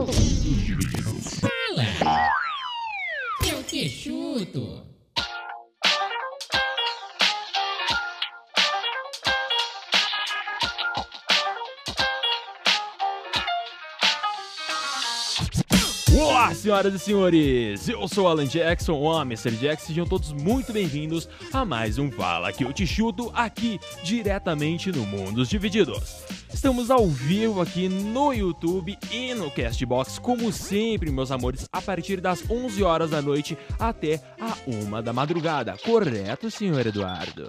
Fala! Eu te chuto! Olá, senhoras e senhores! Eu sou Alan Jackson, o Mr. Jackson, sejam todos muito bem-vindos a mais um Fala que eu te chuto aqui diretamente no Mundos Divididos. Estamos ao vivo aqui no YouTube e no Castbox, como sempre, meus amores, a partir das 11 horas da noite até a 1 da madrugada. Correto, senhor Eduardo?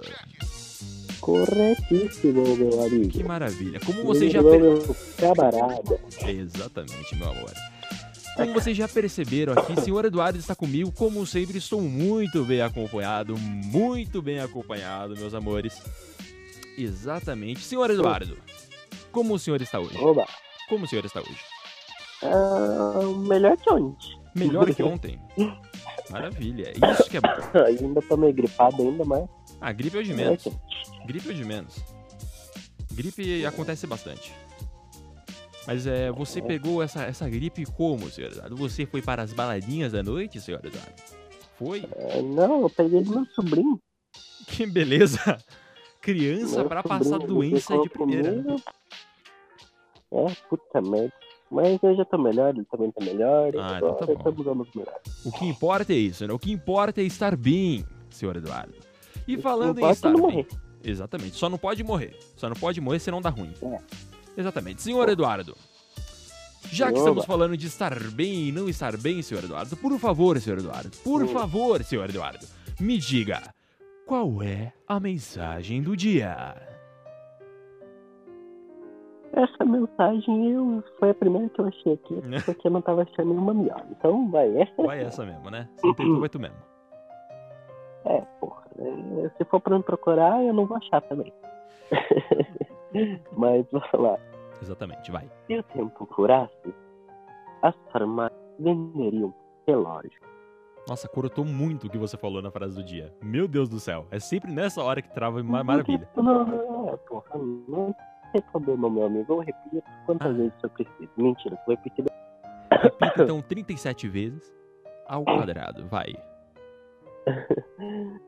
Corretíssimo, meu amigo. Que maravilha. Como você já... Meu camarada. Exatamente, meu amor. Como vocês já perceberam aqui, senhor Eduardo está comigo. Como sempre, estou muito bem acompanhado, muito bem acompanhado, meus amores. Exatamente. Senhor Eduardo, como o senhor está hoje? Oba. Como o senhor está hoje? Ah, melhor que ontem. Melhor que ontem? Maravilha, isso que é bom. ainda tô meio gripado ainda, mas... Ah, gripe é o de menos. Gripe é o de menos. Gripe acontece bastante. Mas é, você pegou essa, essa gripe como, senhor Eduardo? Você foi para as baladinhas da noite, senhor Eduardo? Foi? É, não, eu peguei do meu sobrinho. Que beleza! Criança para passar doença de primeira. comigo. É, puta merda. Mas eu já tô melhor, ele também tá melhor. Ah, então tá agora bom. O que importa é isso, né? O que importa é estar bem, senhor Eduardo. E falando em Não estar bem. morrer. Exatamente. Só não pode morrer. Só não pode morrer senão dá ruim. É. Exatamente. Senhor Eduardo. Já que estamos falando de estar bem e não estar bem, senhor Eduardo, por favor, senhor Eduardo, por favor, senhor Eduardo, me diga qual é a mensagem do dia? Essa mensagem eu, foi a primeira que eu achei aqui, porque eu não tava achando nenhuma melhor. Então vai, essa Vai essa mesmo, né? Sem tempo vai tu mesmo. É, porra. é, Se for pra me procurar, eu não vou achar também. Mas vou falar. Exatamente, vai. Se o tempo curasse, as farmácias venderiam relógio. Nossa, cortou muito o que você falou na frase do dia. Meu Deus do céu. É sempre nessa hora que trava uma maravilha. Não, não, é, porra, não tem problema, meu amigo. Eu repito quantas Ah. vezes eu preciso. Mentira, vou repetir. Repita então 37 vezes ao quadrado. Vai.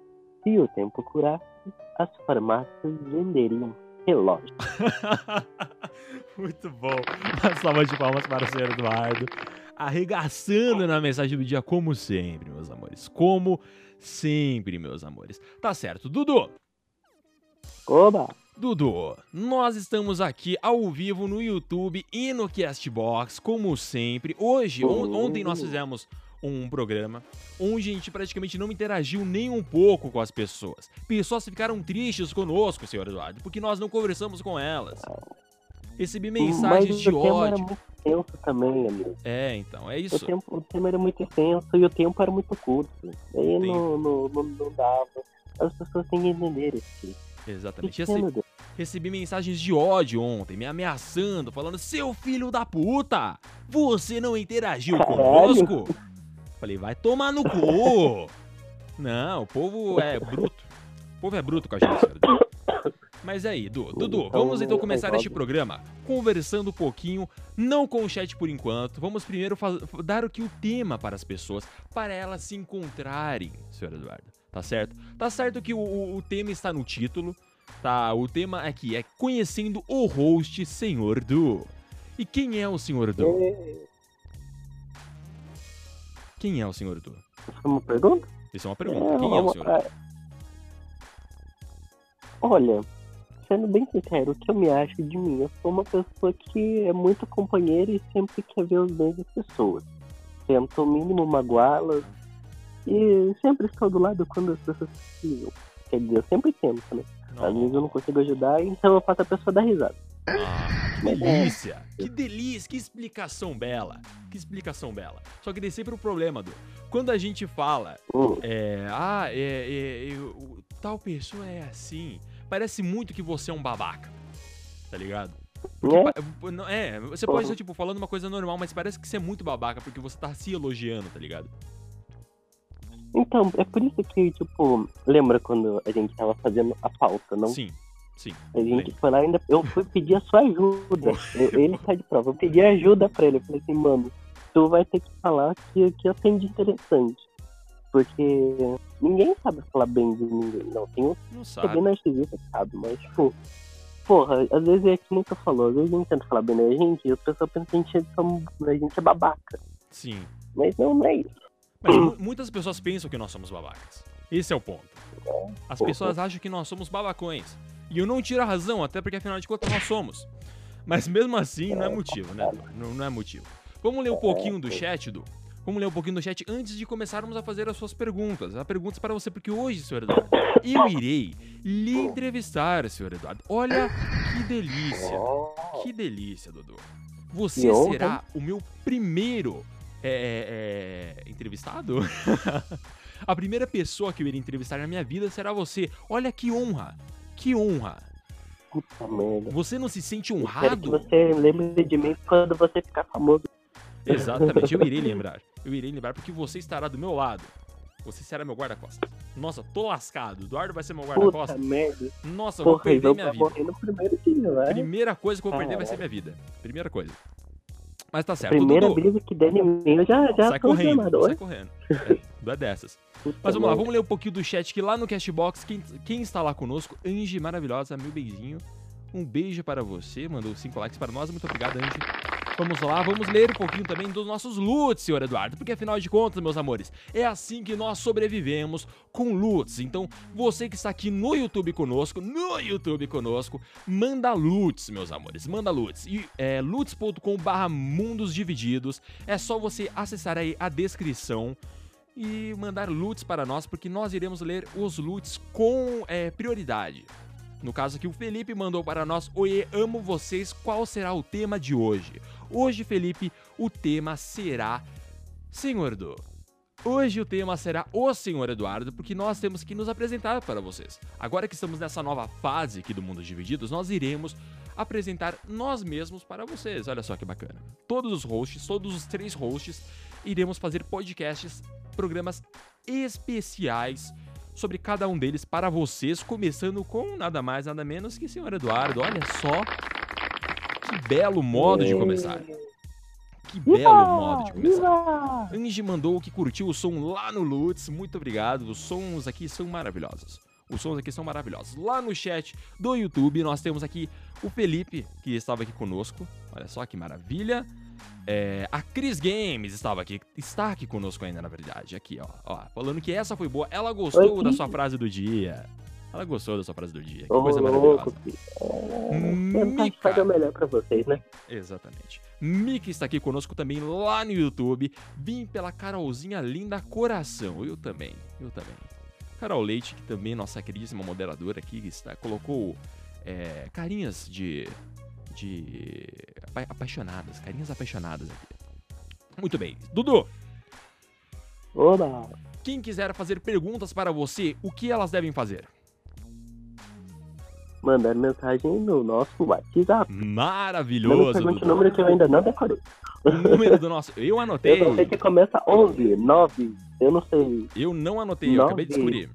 Se o tempo curasse, as farmácias venderiam relógio. Muito bom. Uma salva de palmas para o senhor Eduardo. Arregaçando na mensagem do dia, como sempre, meus amores. Como sempre, meus amores. Tá certo. Dudu, Oba! Dudu, nós estamos aqui ao vivo no YouTube e no Castbox, como sempre. Hoje, on- ontem nós fizemos um programa onde a gente praticamente não interagiu nem um pouco com as pessoas. Pessoas ficaram tristes conosco, senhor Eduardo, porque nós não conversamos com elas. Recebi mensagens Mas de o tema era ódio. muito extenso também, amigo. É, então, é O isso. tempo, o tema era muito extenso e o tempo era muito curto. Tem- não, não, não, não dava. As pessoas têm que entender isso. Exatamente. Recebi, recebi mensagens de ódio ontem, me ameaçando, falando: Seu filho da puta, você não interagiu Caralho. conosco? Falei: Vai tomar no cu. Não, o povo é bruto. O povo é bruto com a gente, senhor. Mas aí, Du, Dudu, Então, vamos então começar este programa conversando um pouquinho, não com o chat por enquanto. Vamos primeiro dar o que o tema para as pessoas, para elas se encontrarem, senhor Eduardo. Tá certo? Tá certo que o, o- o tema está no título, tá? O tema aqui é conhecendo o host, senhor Du. E quem é o senhor Du? É, Quem é o senhor Du? Foi uma pergunta? Isso é uma pergunta. É, Quem é o senhor Du? é. Olha, sendo bem sincero, o que eu me acho de mim? Eu sou uma pessoa que é muito companheira e sempre quer ver os bens das pessoas. Tento o mínimo magoá-las e sempre estou do lado quando as pessoas precisam. Quer dizer, eu sempre tento, né? Às vezes eu não consigo ajudar, então eu faço a pessoa dar risada. Ah, que delícia! Que delícia! Que explicação bela! Que explicação bela! Só que tem sempre o problema, Du. Quando a gente fala, Hum, é, ah, é, é, é, tal pessoa é assim, parece muito que você é um babaca. Tá ligado? Pa- não- É, você pode estar, tipo, falando uma coisa normal, mas parece que você é muito babaca porque você tá se elogiando, tá ligado? Então, é por isso que, tipo, lembra quando a gente tava fazendo a pauta, não? Sim. Sim. A gente foi lá ainda. Eu fui pedir a sua ajuda. Eu- ele tá de prova. Eu pedi ajuda pra ele. Eu falei assim, mano, tu vai ter que falar que, que eu tenho de interessante. Porque ninguém sabe falar bem de ninguém. Não, tem um Não que é sabe. bem narcisista, que sabe? Mas, tipo, porra, às vezes é que tu falou, às vezes a gente tenta falar bem da gente e as pessoas pensam que a gente, é, a gente é babaca. Sim. Mas não, não é isso. Mas mu- muitas pessoas pensam que nós somos babacas. Esse é o ponto. As pessoas acham que nós somos babacões. E eu não tiro a razão, até porque afinal de contas nós somos. Mas mesmo assim, não é motivo, né? Não, não é motivo. Vamos ler um pouquinho do chat, Du? Vamos ler um pouquinho do chat antes de começarmos a fazer as suas perguntas. Há perguntas para você, porque hoje, senhor Eduardo, eu irei lhe entrevistar, senhor Eduardo. Olha que delícia. Que delícia, Dudu. Você será o meu primeiro é, é, entrevistado? A primeira pessoa que eu irei entrevistar na minha vida será você. Olha que honra. Que honra. Puta merda. Você não se sente Eu honrado? que você lembre de mim quando você ficar famoso. Exatamente, eu irei lembrar. Eu irei lembrar porque você estará do meu lado. Você será meu guarda-costas. Nossa, tô lascado. Eduardo vai ser meu guarda-costas. Nossa, eu vou Porra, então perder minha vida. primeiro dia, vai. Primeira coisa que eu vou perder vai ser minha vida. Primeira coisa. Mas tá certo. Primeira Dudu, brisa que der em mim, eu já, já sai correndo, chamado. sai correndo. É, é dessas. Mas vamos lá, vamos ler um pouquinho do chat que lá no Castbox, quem, quem está lá conosco, Angie maravilhosa, meu beijinho. Um beijo para você, mandou cinco likes para nós, muito obrigado, Angie. Vamos lá, vamos ler um pouquinho também dos nossos loots, senhor Eduardo, porque afinal de contas, meus amores, é assim que nós sobrevivemos com loots. Então, você que está aqui no YouTube conosco, no YouTube conosco, manda loots, meus amores, manda loots. E é loots.com/barra mundos divididos. É só você acessar aí a descrição e mandar loots para nós, porque nós iremos ler os loots com é, prioridade. No caso aqui, o Felipe mandou para nós: Oiê, amo vocês. Qual será o tema de hoje? Hoje, Felipe, o tema será Senhor Edu. Hoje o tema será o Senhor Eduardo, porque nós temos que nos apresentar para vocês. Agora que estamos nessa nova fase aqui do Mundo Divididos, nós iremos apresentar nós mesmos para vocês. Olha só que bacana. Todos os hosts, todos os três hosts, iremos fazer podcasts, programas especiais sobre cada um deles para vocês, começando com nada mais, nada menos que Senhor Eduardo. Olha só que belo modo de começar. Que belo modo de começar. Angie mandou que curtiu o som lá no Lutz. Muito obrigado. Os sons aqui são maravilhosos. Os sons aqui são maravilhosos. Lá no chat do YouTube, nós temos aqui o Felipe, que estava aqui conosco. Olha só que maravilha. É, a Cris Games estava aqui, está aqui conosco ainda, na verdade. Aqui, ó, ó. Falando que essa foi boa. Ela gostou Oi, da sua frase do dia. Ela gostou da sua frase do dia. Que Ô, coisa louco, maravilhosa. filho. É, tentar Mika. fazer o melhor pra vocês, né? Exatamente. Miki está aqui conosco também lá no YouTube. Vim pela Carolzinha Linda Coração. Eu também, eu também. Carol Leite, que também nossa queridíssima moderadora aqui, está, colocou é, carinhas de. de. apa- apaixonadas, carinhas apaixonadas aqui. Muito bem. Dudu, Oba! quem quiser fazer perguntas para você, o que elas devem fazer? Mandar mensagem no nosso WhatsApp. Não me Maravilhoso, pergunte o Dudu. número que eu ainda não decorei. O número do nosso. Eu Eu anotei. não sei que começa 11, 9, eu não sei. Eu não anotei, eu acabei de descobrir.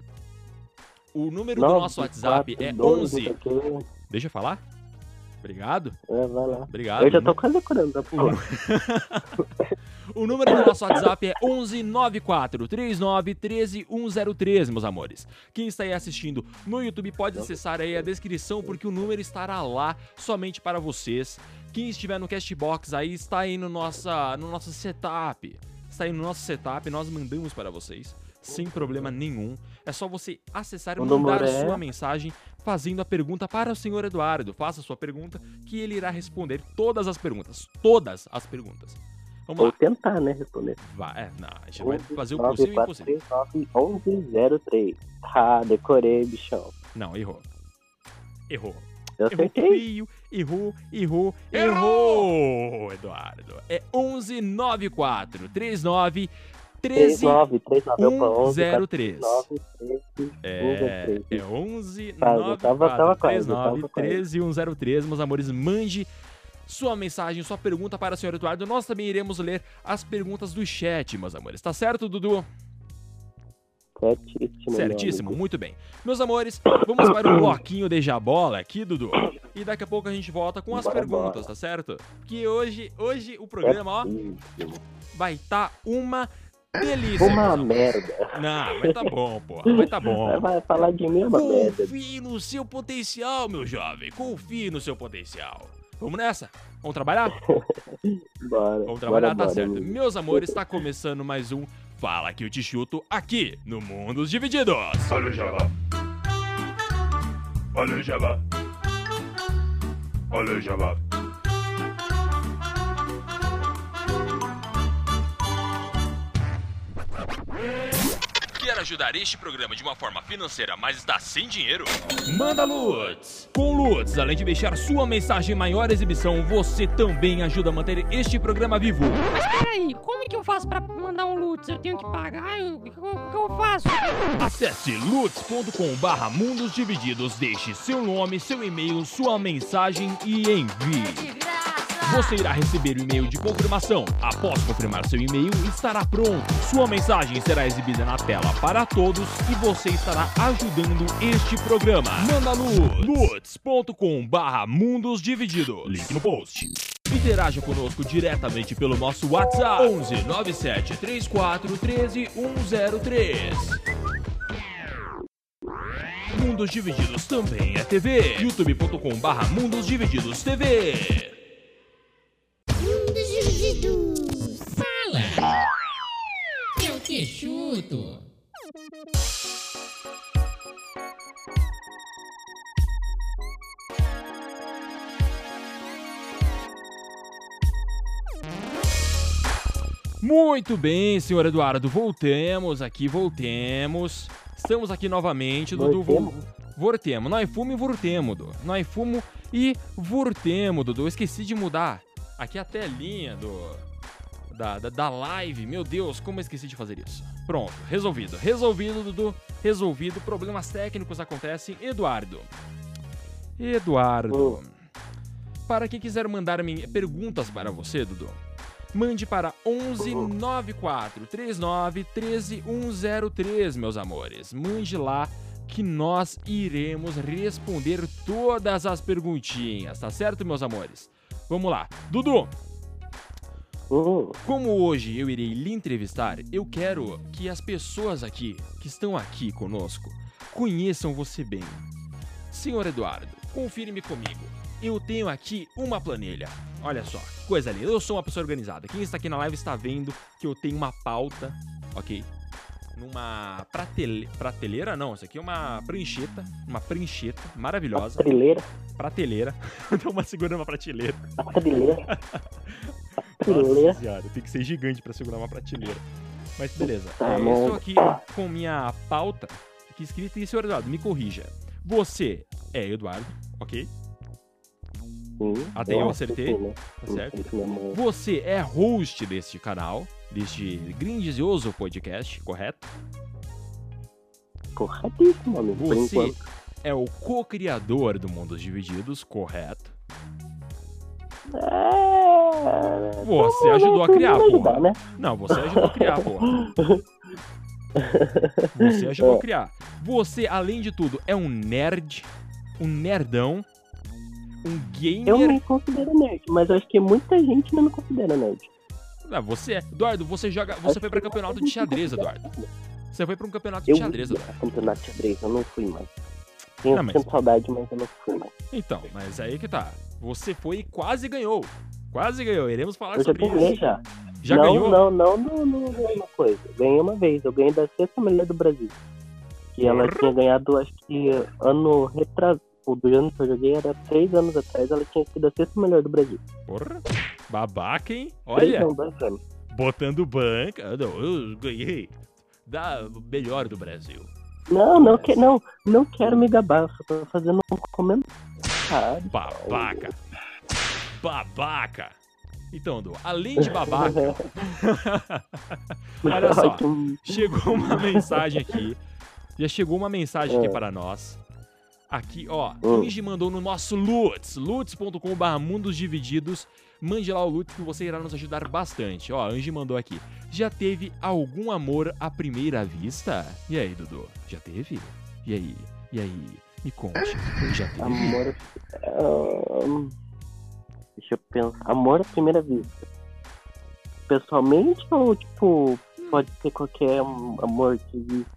O número do 9, nosso WhatsApp 4, é 12, 11. aqui. Deixa eu falar? Obrigado, É, vai lá. obrigado. Eu já tô quase decorando, tá bom? O número do nosso WhatsApp é 11 94 39 13 103, meus amores. Quem está aí assistindo no YouTube pode acessar aí a descrição, porque o número estará lá somente para vocês. Quem estiver no Castbox aí está aí no, nossa, no nosso setup. Está aí no nosso setup, nós mandamos para vocês. Sem problema nenhum. É só você acessar e mandar a é- sua mensagem fazendo a pergunta para o senhor Eduardo. Faça a sua pergunta que ele irá responder todas as perguntas. Todas as perguntas. Vamos Ou lá. tentar, né, responder. Vai, é, não, a gente vai 11, fazer o 9, possível e o 4, impossível. 3, 9, 11, 03. Ah, decorei, bichão. Não, errou. Errou. Eu Errou acertei. feio, errou, errou, errou, Eduardo. É 1194 39 13 39, 39, opa, 11, 103. 9, 13, É, 103. é 11 Tá, eu tava- tava quase, 39 tava quase. 13 103, meus amores, mande sua mensagem, sua pergunta para o senhor Eduardo. Nós também iremos ler as perguntas do chat, meus amores. Tá certo, Dudu? Certíssimo. Certíssimo, muito bem. Meus amores, vamos para o bloquinho de jabola aqui, Dudu. E daqui a pouco a gente volta com as Bora, perguntas, bora. tá certo? Que hoje, hoje o programa, ó, vai estar uma delícia. Uma merda. Não, vai tá bom, porra. Vai tá bom. Vai falar de mim uma merda. Confie no seu potencial, meu jovem. Confie no seu potencial. Vamos nessa? Vamos trabalhar? Bora. Vamos trabalhar, bora, tá bora, certo. amigo. Meus amores, tá começando mais um Fala que eu te chuto aqui no Mundos Divididos. Olha o Jabá. Olha o Jabá. Olha o Jabá. Quer ajudar este programa de uma forma financeira, mas está sem dinheiro? Manda Lutz! Com Lutz, além de deixar sua mensagem em maior exibição, você também ajuda a manter este programa vivo. Mas peraí, como é que eu faço pra mandar um Lutz? Eu tenho que pagar? Eu- O que, o que eu faço? Acesse lutz.com barra mundos divididos, deixe seu nome, seu e-mail, sua mensagem e envie. Você irá receber o e-mail de confirmação. Após confirmar seu e-mail, estará pronto. Sua mensagem será exibida na tela para todos e você estará ajudando este programa. Manda luz. lutz.com barra mundos divididos. Link no post. Interaja conosco diretamente pelo nosso WhatsApp 11 97 34 13 103. Mundos Divididos também é TV. youtube.com barra Mundos Divididos TV. Chuto! Muito bem, senhor Eduardo, voltemos aqui, voltemos. Estamos aqui novamente, Dudu. Voltemos? Vol- Voltemos. Nós fumo e voltemos, Dudu. Nós fumo e voltemos, Dudu. Eu esqueci de mudar aqui a telinha do da, da, da live. Meu Deus, como eu esqueci de fazer isso. Pronto, resolvido. Resolvido, Dudu. Resolvido. Problemas técnicos acontecem. Eduardo. Eduardo. Para quem quiser mandar perguntas para você, Dudu, mande para 11 94 39 13 103, meus amores. Mande lá que nós iremos responder todas as perguntinhas, tá certo, meus amores? Vamos lá. Dudu, Hum, como hoje eu irei lhe entrevistar, eu quero que as pessoas aqui, que estão aqui conosco, conheçam você bem. Senhor Eduardo, confirme comigo. Eu tenho aqui uma planilha. Olha só, coisa linda. Eu sou uma pessoa organizada. Quem está aqui na live está vendo que eu tenho uma pauta, ok? Numa pratele... prateleira, não. Isso aqui é uma prancheta. Uma prancheta maravilhosa. trilheira. Prateleira. Dá uma segura uma prateleira. A trilheira. A trilheira. Nossa senhora, tem que ser gigante pra segurar uma prateleira. Mas beleza. Tá É, eu aqui com minha pauta aqui escrita e senhor Eduardo, me corrija. Você é Eduardo, ok? Sim. Até eu Nossa, acertei. sim, né? Tá certo? Sim. Você é host deste canal, deste grandioso podcast, correto? Corretíssimo, amigo. Você é o co-criador do Mundos Divididos, correto? É... Você ajudou a criar, Me ajudar, né? Não, você ajudou a criar, porra. Você ajudou a criar. Você, além de tudo, é um nerd, um nerdão, um Eu gamer. me considero nerd, mas eu acho que muita gente não me considera nerd. Ah, você é. Eduardo, você joga. Você Acho foi pra campeonato de xadrez, Eduardo. Você foi pra um campeonato de Eu xadrez, ia Eduardo. campeonato de xadrez, eu não fui mais. Tenho Não, mas- saudade, mas eu não fui mais. Então, mas aí que tá. Você foi e quase ganhou. Quase ganhou. Iremos falar Eu já sobre ganhei isso. já. Já não, ganhou? Não, não, não, não ganhei uma coisa. Ganhei uma vez. Eu ganhei da sexta melhor do Brasil. Que ela tinha ganhado, acho que ano retrasado. O do ano que eu joguei era três anos atrás. Ela tinha sido a sexta melhor do Brasil. Porra. Babaca, hein? Olha, não, botando banca. Não, eu ganhei. Da melhor do Brasil. Não, não, que, não, não quero me gabar. Só tô fazendo um comentário. Babaca. Babaca. Então, Du, além de babaca, Olha só. chegou uma mensagem aqui. Já chegou uma mensagem aqui É. para nós. Aqui, ó, Hum. Inge mandou no nosso Lutz, lutz.com.br mundos divididos. Mande lá o loot que você irá nos ajudar bastante. Ó, Angie mandou aqui. Já teve algum amor à primeira vista? E aí, Dudu? Já teve? E aí? E aí? Me conte. Já teve? Amor. ahn, deixa eu pensar. Amor à primeira vista. Pessoalmente ou, tipo, pode ser qualquer amor que existe?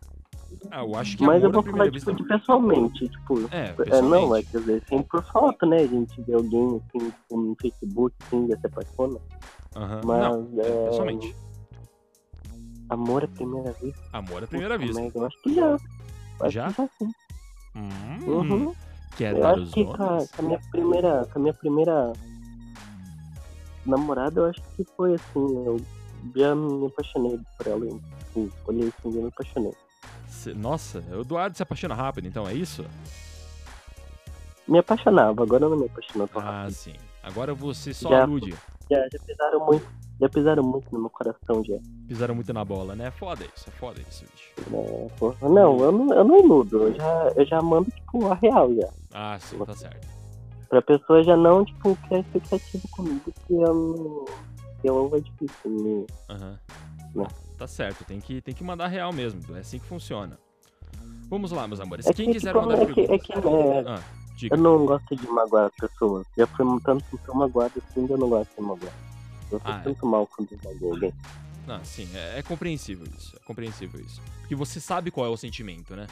Ah, eu acho que Mas eu vou falar, tipo, vista. de pessoalmente. Tipo, É, é, pessoalmente. não, é quer dizer, assim, por foto, né? A gente vê alguém, assim, tipo, no Facebook, assim, já se apaixona. Aham. Mas, Não, é, é, pessoalmente. Amor à primeira vista. Amor à primeira Puta vista. merda, Eu acho que já. Acho Já? que já sim. Hum, Uhum. Quer Eu acho que com a, com a minha primeira. Com a minha primeira namorada, eu acho que foi assim, eu já me apaixonei por ela. Assim, olhei assim, já me apaixonei. Cê- Nossa, o Eduardo se apaixona rápido, então é isso? Me apaixonava, agora eu não me apaixono tão Ah, rápido. sim. Agora você só Já. alude. Já, já pisaram muito. Já pisaram muito no meu coração já. Pisaram muito na bola, né? Foda isso, é foda isso, bicho. né, porra. Não, eu não, eu não iludo, eu já, eu já mando tipo a real já. Ah, sim, tá certo. Pra pessoa já não, tipo, criar expectativa comigo, que eu não. Eu é difícil. Me... Aham. Né? Tá certo, tem que, tem que mandar real mesmo. É assim que funciona. Vamos lá, meus amores. É Quem que, quiser tipo, mandar é que, é que né, Ah. Eu não gosto de magoar as pessoas. Já fui tanto que tô magoado assim, eu não gosto de magoar. Eu Ah, é. mal quando magoo alguém. Não, sim, é, é compreensível isso. É compreensível isso. Porque você sabe qual é o sentimento, né?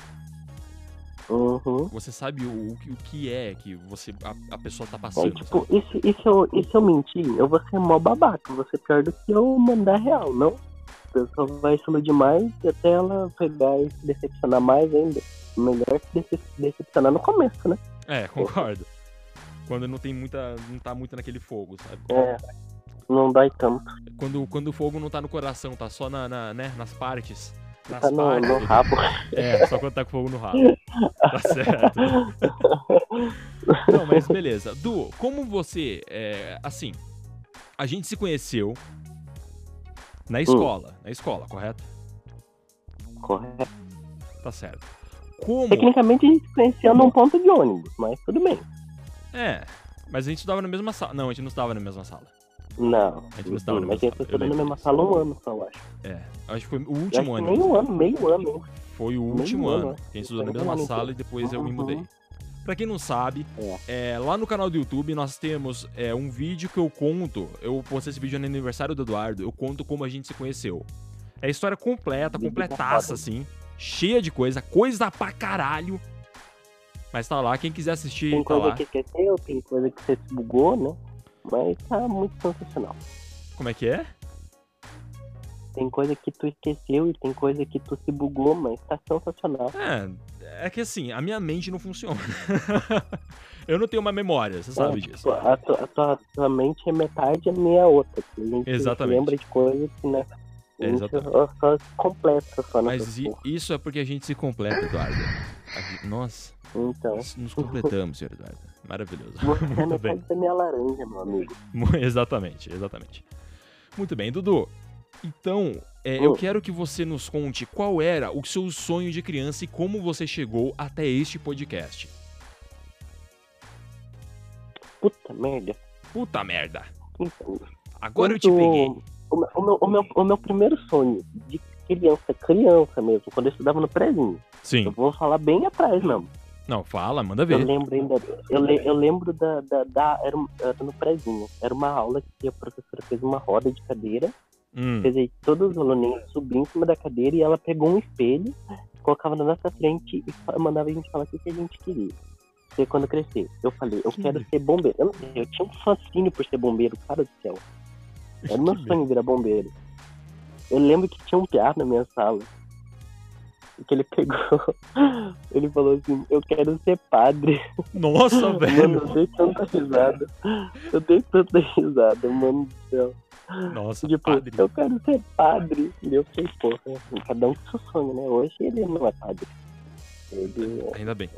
Uhum. Você sabe o, o que- o que é que você, a, a pessoa tá É, passando. tipo, sabe? e se, e, se eu, se eu mentir, eu vou ser mó babaca. Eu vou ser pior do que eu mandar real, não? A pessoa vai se iludir mais e até ela pegar e se decepcionar mais ainda. Melhor se dece- decepcionar no começo, né? É, concordo. Quando não tem muita. não tá muito naquele fogo, sabe? É. Não dói tanto. Quando, quando o fogo não tá no coração, tá só na, na- né, nas partes. Nas Tá no, partes. no rabo. É, só quando tá com fogo no rabo. Tá certo. Não, mas beleza. Du, como você. é, assim, a gente se conheceu na escola. Na escola, correto? Correto. Tá certo. Como. Tecnicamente a gente se conheceu num ponto de ônibus, mas tudo bem. É, mas a gente estudava na mesma sala. Não, a gente não estava na mesma sala. Não. A gente não estava na mas mesma sala, na mesma sala um ano só, eu acho. É, acho que foi o último ano. nem um ano, meio ano? Foi o Meio último ano, ano. que A gente estudou na mesma um ano sala e depois eu me Uhum. mudei. Pra quem não sabe, É. é, lá no canal do YouTube nós temos é, um vídeo que eu conto. Eu postei esse vídeo no aniversário do Eduardo. Eu conto como a gente se conheceu. É a história completa, completaça, assim. Cheia de coisa, coisa pra caralho. Mas tá lá, quem quiser assistir, Tem tá coisa lá. que esqueceu, tem coisa que você se bugou, né? Mas tá muito sensacional. Como é que é? Tem coisa que tu esqueceu e tem coisa que tu se bugou, mas tá sensacional. É, é que assim, a minha mente não funciona. eu não tenho uma memória, você sabe É, disso. tipo, a, tua, a tua- tua mente é metade e a minha é outra. A gente Exatamente. lembra de coisas que, né? Gente Exatamente. só, completa só Mas isso é porque a gente se completa, Eduardo. Gente- Nós Então, nos completamos, senhor Eduardo. Maravilhoso. Muito bem. metade da minha laranja, meu amigo. Exatamente, exatamente. Muito bem, Dudu. Então, é, eu Hum. quero que você nos conte qual era o seu sonho de criança e como você chegou até este podcast. Puta merda. Puta merda. Então, Agora eu te peguei. O meu, o, meu, o, meu, o meu primeiro sonho de criança, criança mesmo, quando eu estudava no prézinho, eu Sim. vou falar bem atrás mesmo. Não, fala, manda Eu ver. lembro ainda, eu, le- eu lembro da, da, da- era, era no prézinho, era uma aula que a professora fez uma roda de cadeira, Hum, fez aí todos os aluninhos subir em cima da cadeira e ela pegou um espelho, colocava na nossa frente e mandava a gente falar o que, a gente queria. Ser quando crescer. Eu falei, eu Que quero ser bombeiro. Eu, eu tinha um fascínio por ser bombeiro, cara do céu. Era meu sonho virar bombeiro. Eu lembro que tinha um piá na minha sala. Que ele pegou. Ele falou assim: Eu quero ser padre. Nossa, Mano, velho. eu dei tanta risada. Eu dei tanta risada, mano do céu. Nossa, Tipo, padre. eu quero ser padre. E eu fiquei, porra, assim, cada um com seu sonho, né? Hoje ele não é padre. Ele. Ainda bem.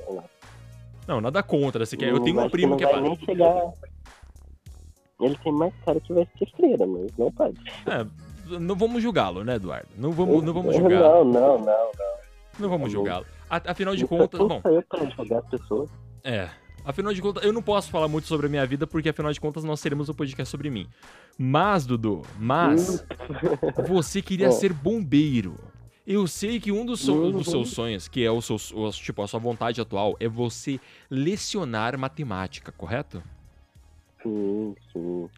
Não, nada contra. Você quer... Eu não tenho um primo não que é padre. chegar. Ele tem mais cara que vai ser freira, mas não padre. É, não vamos julgá-lo, né, Eduardo? Não vamos, não vamos julgar. Não, não, não. Não vamos julgá-lo. A- Afinal de Não contas, bom, eu pra jogar as pessoas. é. Afinal de contas, eu não posso falar muito sobre a minha vida, porque afinal de contas nós teremos um podcast sobre mim. Mas, Dudu, mas você queria É. ser bombeiro. Eu sei que um dos, so- Uhum. dos seus sonhos, que é o seu, o- tipo, a sua vontade atual, é você lecionar matemática, correto? Sim, sim.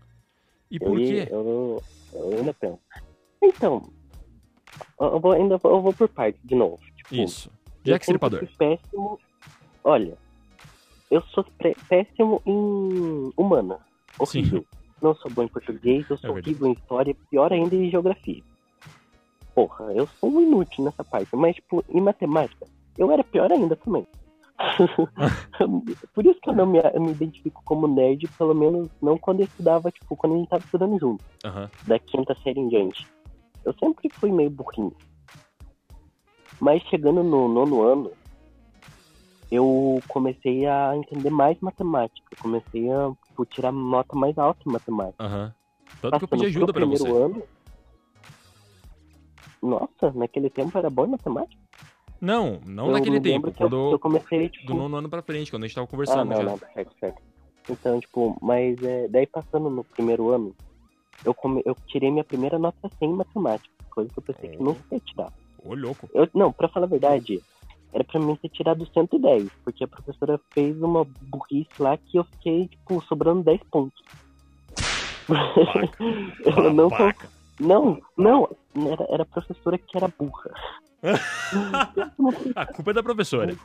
E por ia- quê? eu, eu ainda penso. Então, eu vou, ainda eu vou por partes de novo. Tipo, Isso. Jack Stripador. péssimo. Olha, eu sou péssimo em humana. Horrível. Não sou bom em português, eu sou É horrível em história, pior ainda em geografia. Porra, eu sou um inútil nessa parte, mas, tipo, em matemática, eu era pior ainda também. Por isso que eu não me, eu me identifico como nerd, pelo menos não quando eu estudava, tipo, quando a gente tava estudando junto, Aham. da quinta série em diante. Eu sempre fui meio burrinho. Mas chegando no nono ano, eu comecei a entender mais matemática. Comecei a tipo, tirar nota mais alta em matemática. Aham. Tanto que eu pedi Passando ajuda pra você. primeiro ano. Nossa, naquele tempo era bom em matemática? Não, não eu naquele tempo. que eu, Quando, eu comecei, tipo... do nono ano pra frente, quando a gente tava Ah, conversando não, já. não, certo, certo. Então, tipo, mas é, daí passando no primeiro ano, eu, come, eu tirei minha primeira nota 100 em matemática, coisa que eu pensei que Oh. nunca ia tirar. Ô, louco. Eu, não, pra falar a verdade, era pra mim ter tirado 110, porque a professora fez uma burrice lá que eu fiquei, tipo, sobrando 10 pontos. Ela não, não, não, era, era a professora que era burra. A culpa é da professora.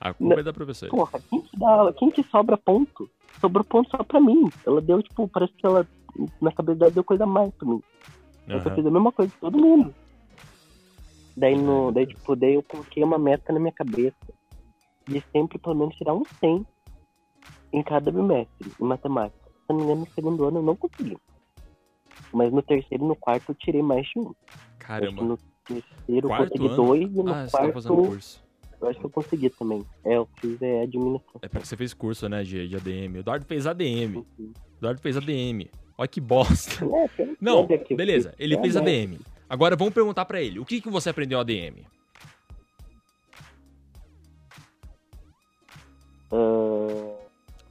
A culpa é da professora. Porra, quem que dá? Quem que sobra ponto? Sobrou ponto só pra mim. Ela deu, tipo, parece que ela, na cabeça dela, deu coisa a mais pra mim. Eu só Aham. fiz a mesma coisa que todo mundo. Daí, no, daí, tipo, daí eu coloquei uma meta na minha cabeça de sempre, pelo menos, tirar um 100 em cada bimestre, em matemática. Se eu não me engano, no segundo ano eu não consegui. Mas no terceiro e no quarto eu tirei mais de um. Acho que Caramba. no terceiro eu Quarto consegui ano? dois e no Ah, você tava quarto fazendo curso. eu acho que eu consegui também. É, eu fiz é, administração. É porque você fez curso, né, de, de ADM. O Eduardo fez ADM. O Eduardo fez ADM. Olha que bosta. É, Não, beleza. Ele é, fez né? ADM. Agora vamos perguntar pra ele. O que, que você aprendeu ADM? Ah,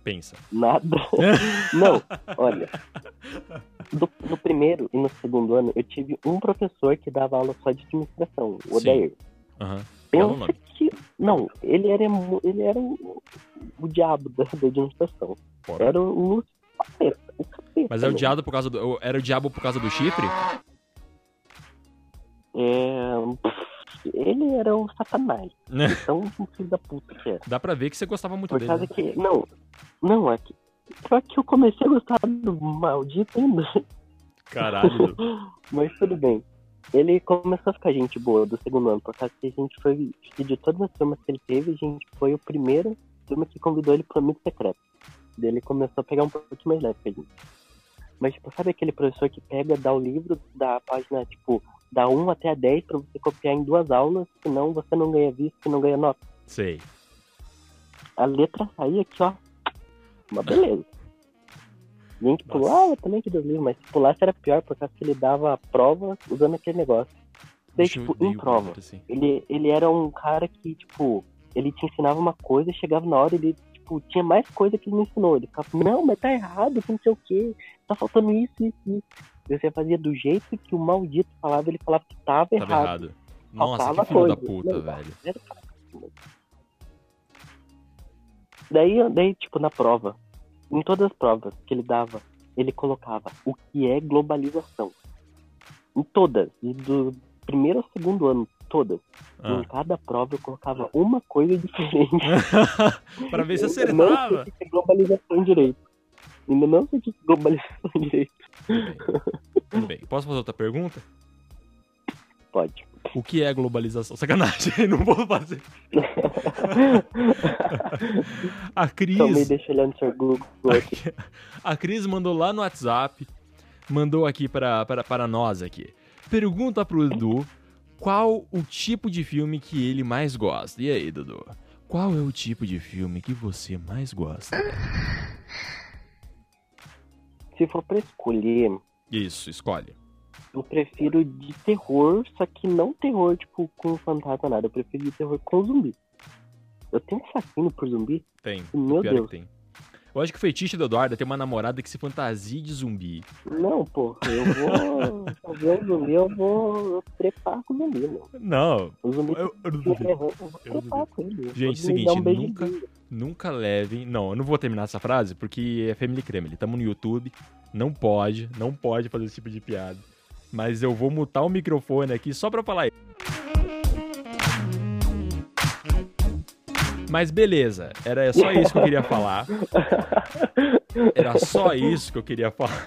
Pensa. nada. Não, olha. Do- no primeiro e no segundo ano, eu tive um professor que dava aula só de administração, o. Odair. O Pensa que. Não, ele era, ele era o, o diabo da, da administração. Bora. Era o, o capeta. O capeta Mas é o mesmo. diabo por causa do. Era o diabo por causa do chifre? É, ele era o satanás. Então, um filho da puta que era. Dá pra ver que você gostava muito Por dele. causa né? que. Não, não, é que. Só que eu comecei a gostar do maldito ainda. Caralho. Mas tudo bem. Ele começou a ficar gente boa do segundo ano, por causa que a gente foi. De todas as turmas que ele teve, a gente foi o primeiro turma que convidou ele pro amigo secreto. Daí ele começou a pegar um pouquinho mais leve com a gente. Mas, tipo, sabe aquele professor que pega, dá o livro da página, tipo, da 1 até a 10 pra você copiar em duas aulas, senão você não ganha visto e não ganha nota. Sei. A letra saía aqui, ó. Uma beleza. E a gente pulou, Nossa. ah, eu também os livros, mas se pulasse era pior, por causa que ele dava a prova usando aquele negócio. Tipo, em prova, assim. ele, ele era um cara que, tipo, ele te ensinava uma coisa, chegava na hora, ele, tipo, tinha mais coisa que ele me ensinou. Ele ficava, não, mas tá errado, que não sei o quê, tá faltando isso, isso, isso. E você fazia do jeito que o maldito falava, ele falava que tava, Tava errado. errado. Nossa, Faltava que filho da coisa. puta, Não, velho. Era. Daí, daí, tipo, na prova, em todas as provas que ele dava, ele colocava o que é globalização. Em todas, e do primeiro ao segundo ano, todas. Em Ah. cada prova eu colocava uma coisa diferente. pra ver se Eu não sei acertava. que é globalização direito. Ainda não sei o que globalização direito. Tudo bem. Posso fazer outra pergunta? Pode. O que é globalização? Sacanagem, não vou fazer. A Cris. Me deixa olhando seu Google aqui. A Cris mandou lá no WhatsApp, mandou aqui para, para, para nós aqui. Pergunta pro Dudu qual o tipo de filme que ele mais gosta. E aí, Dudu? Qual é o tipo de filme que você mais gosta? Se for pra escolher, Isso, escolhe. eu prefiro de terror, só que não terror, tipo, com fantasma nada. Eu prefiro de terror com zumbi. Eu tenho um fascínio por zumbi. Tem. Meu Deus. tem. Eu acho que o fetiche do Eduardo é ter uma namorada que se fantasia de zumbi. Não, pô, eu vou. eu o zumbi, eu vou trepar com o zumbi, mano. Não, O zumbi eu, eu eu vou Eu trepar com ele. Gente, seguinte, um nunca-. Nunca levem. Não, eu não vou terminar essa frase porque é Family Kremlin. Tamo no YouTube. Não pode, não pode fazer esse tipo de piada. Mas eu vou mutar o microfone aqui só pra falar isso. Mas beleza, era só isso que eu queria falar. Era só isso que eu queria falar.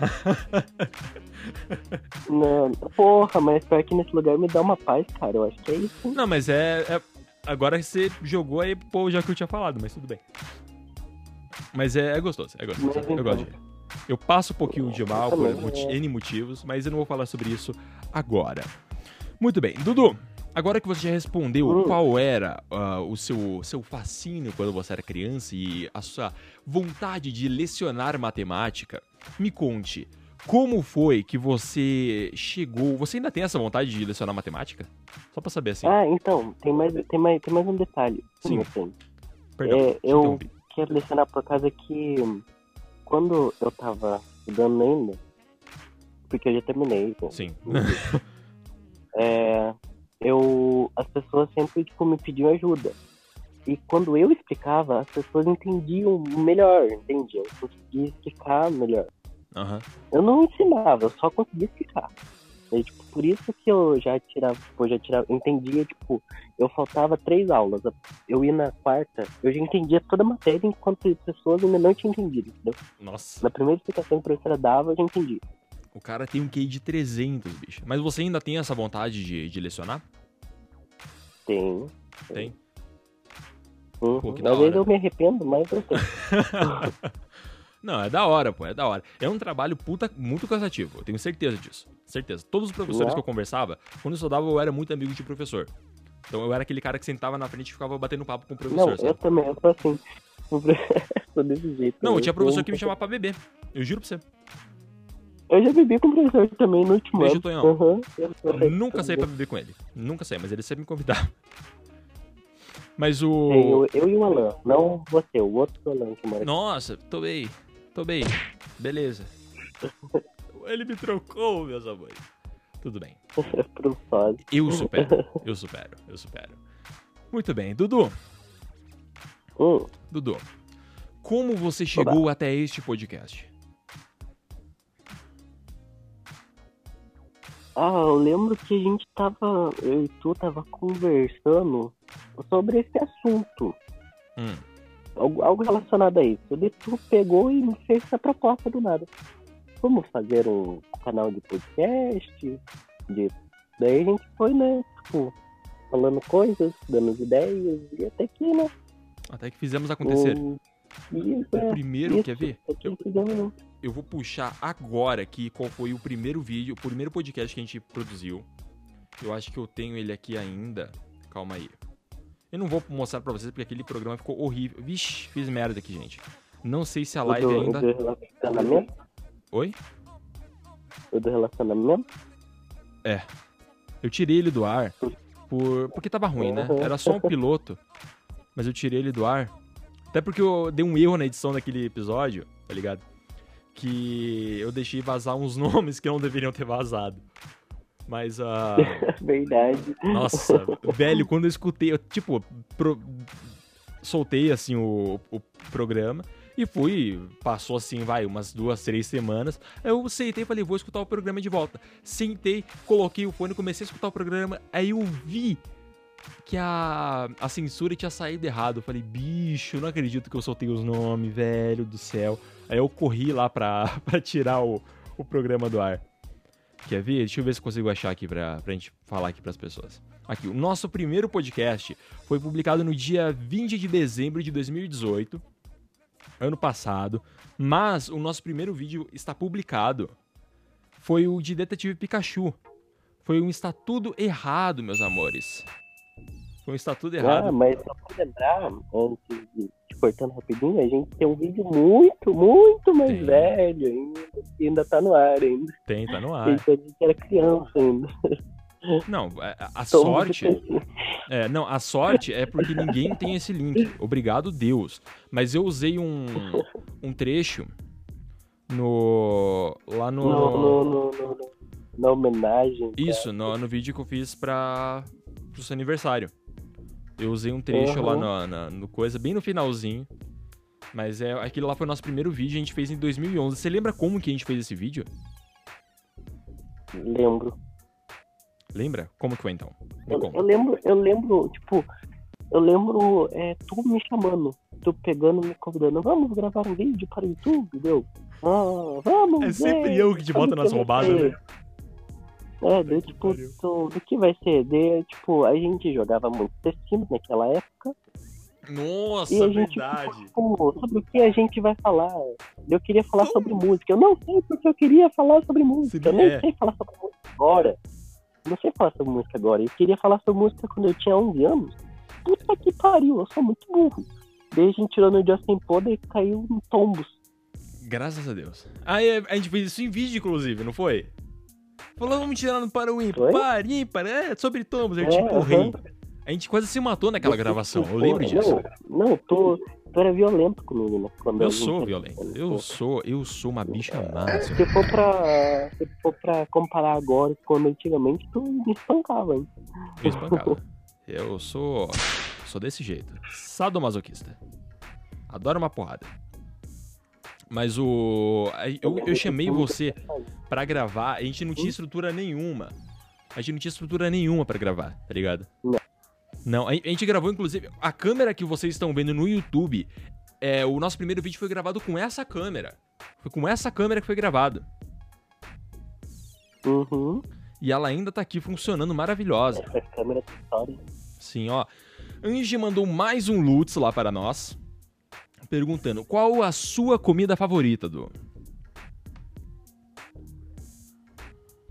Não, porra, mas pior que nesse lugar me dá uma paz, cara. Eu acho que é isso. Não, mas é. é- agora você jogou aí, pô, já que eu tinha falado, mas tudo bem. Mas é, é gostoso, é gostoso. Mas Eu então. gosto de ver. Eu passo um pouquinho de mal por é. N motivos, mas eu não vou falar sobre isso agora. Muito bem, Dudu. Agora que você já respondeu qual era ah, o seu, seu fascínio quando você era criança e a sua vontade de lecionar matemática, me conte, como foi que você chegou... Você ainda tem essa vontade de lecionar matemática? Só pra saber assim. Ah, então, tem mais, tem mais, tem mais um detalhe. Sim. eu tenho. Perdão, é, eu-. Quero lecionar por causa que quando eu tava estudando ainda, porque eu já terminei, né? Sim. é, eu, as pessoas sempre tipo, me pediam ajuda. E quando eu explicava, as pessoas entendiam melhor, entendiam? Eu conseguia explicar melhor. Aham. Eu não ensinava, eu só conseguia explicar. E, tipo, por isso que eu já tirava, tipo, já tirava, entendia, tipo, eu faltava três aulas. Eu ia na quarta, eu já entendia toda a matéria, enquanto as pessoas ainda não tinham entendido, entendeu? Nossa. Na primeira explicação que a professora dava, eu já entendi. O cara tem um QI de 300, bicho. Mas você ainda tem essa vontade de, de lecionar? Tem. Tem. Uhum. Pô, que da Às hora. eu me arrependo, mas eu tenho. Não, é da hora, pô, é da hora. É um trabalho puta, muito cansativo, eu tenho certeza disso. Certeza. Todos os professores Não. que eu conversava, quando eu estudava, eu era muito amigo de professor. Então eu era aquele cara que sentava na frente e ficava batendo papo com o Não, professor, eu sabe? também, eu sou assim. sou desse jeito. Não, eu também. tinha professor que me chamava pra beber. Eu juro pra você. Eu já bebi com o professor também no último Beijo, ano. Tonhão. Uhum. Eu- nunca saí pra beber com ele. Nunca saí, mas ele sempre me convidava. Mas o. Tem eu, eu e o Alan, não você, o outro Alan que mora. Nossa, tô bem. Tô bem. Beleza. Ele me trocou, meus amores. Tudo bem. Eu supero. Eu supero. Eu supero. Muito bem. Dudu. Hum, Dudu. Como você chegou até este podcast? Ah, eu lembro que a gente tava, eu e tu tava conversando sobre esse assunto. Hum. Algo, algo relacionado a isso. E tu pegou e me fez essa proposta do nada. Vamos fazer um canal de podcast? De... Daí a gente foi, né? Tipo, falando coisas, dando as ideias, e até que, né? Até que fizemos acontecer. Isso, O é, primeiro, isso, quer ver? que Eu, eu vou puxar agora aqui qual foi o primeiro vídeo, o primeiro podcast que a gente produziu. Eu acho que eu tenho ele aqui ainda. Calma aí. Eu não vou mostrar pra vocês porque aquele programa ficou horrível. Vixe, fiz merda aqui, gente. Não sei se a O live do, ainda. o do relacionamento? Oi? O do relacionamento? Eu tirei ele do ar por... porque tava ruim, né? Uhum. Era só um piloto. Mas eu tirei ele do ar. Até porque eu dei um erro na edição daquele episódio, tá ligado? Que eu deixei vazar uns nomes que não deveriam ter vazado. Mas a. Verdade. Nossa, velho, quando eu escutei, eu, tipo, pro- soltei assim o, o programa e fui, passou assim, vai, umas duas, três semanas. Aí eu sentei e falei, vou escutar o programa de volta. Sentei, coloquei o fone, comecei a escutar o programa, aí eu vi que a, a censura tinha saído errado. Eu falei, bicho, não acredito que eu soltei os nomes, velho do céu. Aí eu corri lá pra, pra tirar o, o programa do ar. Quer ver? Deixa eu ver se consigo achar aqui pra, pra gente falar aqui pras pessoas. Aqui, o nosso primeiro podcast foi publicado no dia 20 de dezembro de 2018, ano passado, mas o nosso primeiro vídeo está publicado. Foi o de Detetive Pikachu. Foi um está tudo errado, meus amores. Foi um está tudo Ah, errado. mas só pra lembrar, antes de te cortando rapidinho, a gente tem um vídeo muito, muito mais Tem. velho ainda, que ainda tá no ar ainda. Tem, tá no ar. gente a gente era criança ainda. Não, a, sorte. É, não, a sorte é porque ninguém tem esse link. Obrigado, Deus. Mas eu usei um, um trecho no. Lá no, no, no- no- na homenagem. Isso, no, no vídeo que eu fiz pra. pro seu aniversário. Eu usei um trecho lá Uhum. no, na- no coisa, bem no finalzinho. Mas é, aquele lá foi o nosso primeiro vídeo, a gente fez em 2011. Você lembra como que a gente fez esse vídeo? Lembro. Lembra? Como que foi então? Eu, eu lembro, eu lembro, tipo, eu lembro é, tu me chamando, tu pegando, me convidando, vamos gravar um vídeo para o YouTube, deu? Ah, vamos! É sempre é, eu que te boto como nas roubadas, né? É, daí, tipo, tu, do que vai ser? Daí, tipo, a gente jogava muito The Sims naquela época, Nossa, e a gente verdade. tipo, sobre o que a gente vai falar? Eu queria falar sobre música, eu não sei porque eu queria falar sobre música, eu nem É. sei falar sobre música agora. Não sei falar sobre música agora. Eu queria falar sobre música quando eu tinha 11 anos. Puta que pariu, eu sou muito burro. Daí a gente tirou no Justin Poda e caiu em tombos. Graças a Deus. Aí a gente fez isso em vídeo, inclusive, não foi? Falou, vamos tirar no para o ímpar, ímpar, é, sobre tombos, eu É, te empurrei. A gente quase se matou naquela gravação, eu lembro disso. Não, não tu, tu era violento comigo, né? Quando Eu sou violento, eu sou, eu sou uma bicha massa. Se for pra, se for pra comparar agora com antigamente, tu me espancava, hein? Eu espancava. Eu sou, sou desse jeito, sadomasoquista. Adoro uma porrada. Mas o. Eu, eu chamei você pra gravar, a gente não tinha estrutura nenhuma. A gente não tinha estrutura nenhuma pra gravar, tá ligado? Não. Não, a, gente gravou, inclusive, a câmera que vocês estão vendo no YouTube, é, o nosso primeiro vídeo foi gravado com essa câmera. Foi com essa câmera que foi gravado. Uhum. E ela ainda tá aqui funcionando maravilhosa. Essa câmera tem história. Sim, ó. Angie mandou mais um Lutz lá para nós. Perguntando, qual a sua comida favorita, Du?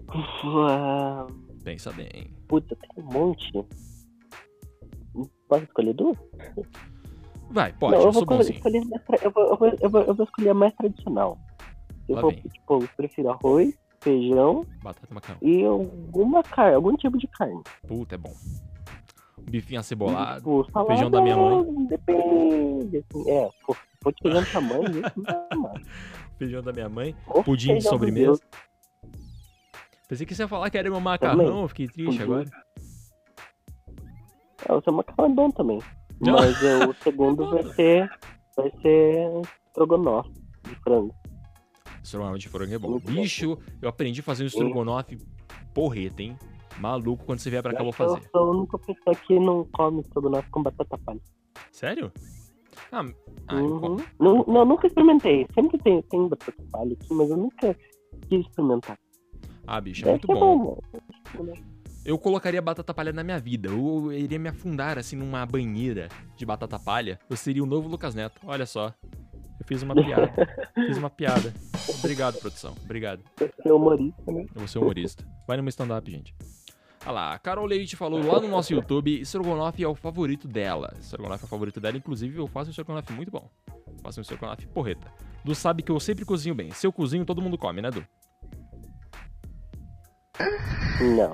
Ah, Pensa bem. Puta, tem um monte. Posso escolher duas? Vai, pode, não, eu eu vou escolher mais eu, vou, eu, vou, eu, vou, eu vou escolher a mais tradicional. Eu Lá vou, vem. tipo, eu prefiro arroz, feijão Batata macarrão. e alguma carne, algum tipo de carne. Puta, é bom. Bifinho acebolado. Tipo, salada, feijão da minha mãe. Depende. Assim, é, te feijão não é mais. Feijão da minha mãe. Pudim de sobremesa. Pensei que você ia falar que era meu macarrão, fiquei triste Pudim. agora. É, o seu macarrão é bom também. Não. Mas é, o segundo vai ser. Vai ser estrogonofe de frango. Estrogonofe de frango é bom. Muito bom. Bicho, eu aprendi a fazer um estrogonofe porreta, hein? Maluco, quando você vier pra cá eu vou fazer. Eu sou a única pessoa que não come estrogonofe com batata palha. Sério? Ah, ah eu Uhum. Não, não, nunca experimentei. Sempre tem, tem batata palha aqui, mas eu nunca quis experimentar. Ah, bicho, é Deve muito ser bom. né? Eu colocaria batata palha na minha vida. Eu iria me afundar assim numa banheira de batata palha. Eu seria o novo Lucas Neto. Olha só. Eu fiz uma piada. fiz uma piada. Obrigado, produção. Obrigado. Ser humorista, né? Eu vou ser humorista. Vai meu stand-up, gente. Olha lá, a Carol Leite falou lá no nosso YouTube, estrogonofe é o favorito dela. Estrogonofe é o favorito dela, inclusive eu faço um estrogonofe muito bom. Faço um estrogonofe porreta. Du sabe que eu sempre cozinho bem. Se eu cozinho, todo mundo come, né, Du? Não.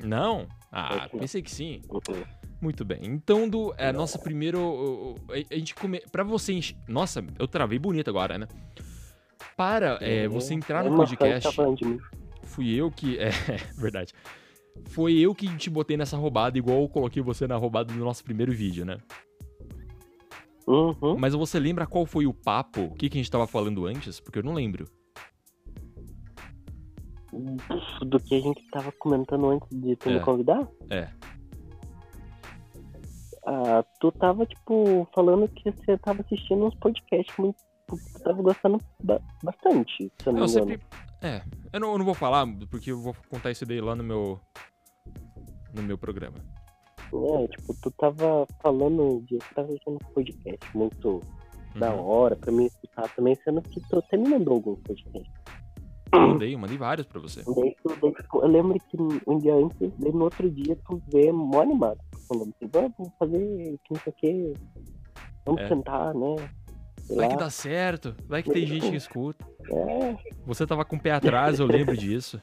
Não? Ah, pensei que sim. Uhum. Muito bem. Então, do é, nossa primeiro. A, a gente come. Pra você. Nossa, eu travei bonito agora, né? Para é, você entrar no podcast, fui eu que. É, verdade. Foi eu que te botei nessa roubada, igual eu coloquei você na roubada no nosso primeiro vídeo, né? Uhum. Mas você lembra qual foi o papo? O que, que a gente tava falando antes? Porque eu não lembro. Do que a gente tava comentando antes de tu É. me convidar? É. Ah, tu tava, tipo, falando que você tava assistindo uns podcasts muito. Tu tava gostando ba- bastante, se eu não Eu me engano. sempre. É. Eu não, eu não vou falar, porque eu vou contar isso daí lá no meu. No meu programa. É, tipo, tu tava falando de. Tu tava assistindo uns podcasts muito da Uhum. hora pra mim escutar também, sendo que tu até me mandou alguns podcasts. Mandei, mandei vários pra você. Daí, tu, daí, tipo, eu lembro que um dia antes, daí no outro dia tu vê mó animado. Falando assim, vamos fazer que não sei o que. Vamos É. tentar, né? Vai que dá certo, vai que tem gente que escuta. É, Você tava com o pé atrás, eu lembro disso.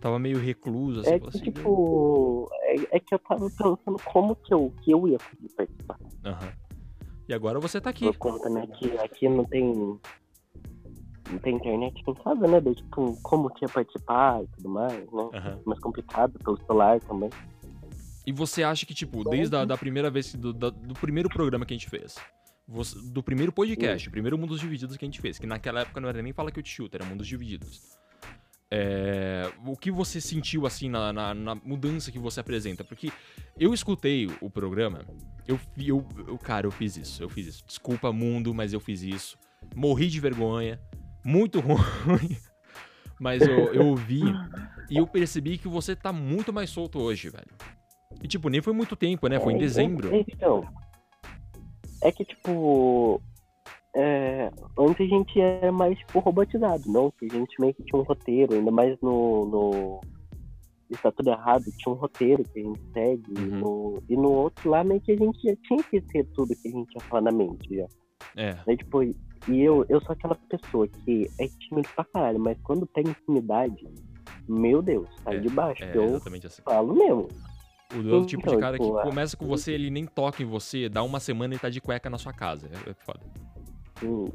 Tava meio recluso, assim, É que, assim, tipo, é, é que eu tava pensando como que eu, que eu ia participar. Aham. E agora você tá aqui. Por conta, né, que aqui não tem. Não tem internet aqui em casa, né? Daí, tipo, como que ia participar e tudo mais, né? Aham. Mais complicado pelo celular também. E você acha que, tipo, desde a da primeira vez, do, da- do primeiro programa que a gente fez, você- do primeiro podcast, o primeiro Mundos Divididos que a gente fez, que naquela época não era nem Fala Que Eu Te Chuto, era Mundos Divididos. É, o que você sentiu, assim, na, na- na mudança que você apresenta? Porque eu escutei o programa, eu, eu, eu, cara, eu fiz isso, eu fiz isso. Desculpa, mundo, mas eu fiz isso. Morri de vergonha, muito ruim. Mas eu, eu ouvi e eu percebi que você tá muito mais solto hoje, velho. E, tipo, nem foi muito tempo, né? Foi em dezembro. Então. É que, tipo. é, antes a gente era mais, tipo, robotizado, não? Que a gente meio que tinha um roteiro, ainda mais no. no Está tudo errado, tinha um roteiro que a gente segue. Uhum. no- e no outro lá, meio que a gente já tinha que ter tudo que a gente ia falar na mente já. É. Daí, tipo, e eu, eu sou aquela pessoa que é tímida pra caralho, mas quando tem intimidade, meu Deus, sai É, de baixo. É, eu exatamente assim. falo mesmo. O do tipo de cara que tipo, ah, começa com você, ele nem toca em você, dá uma semana e tá de cueca na sua casa. É, é foda. Hum,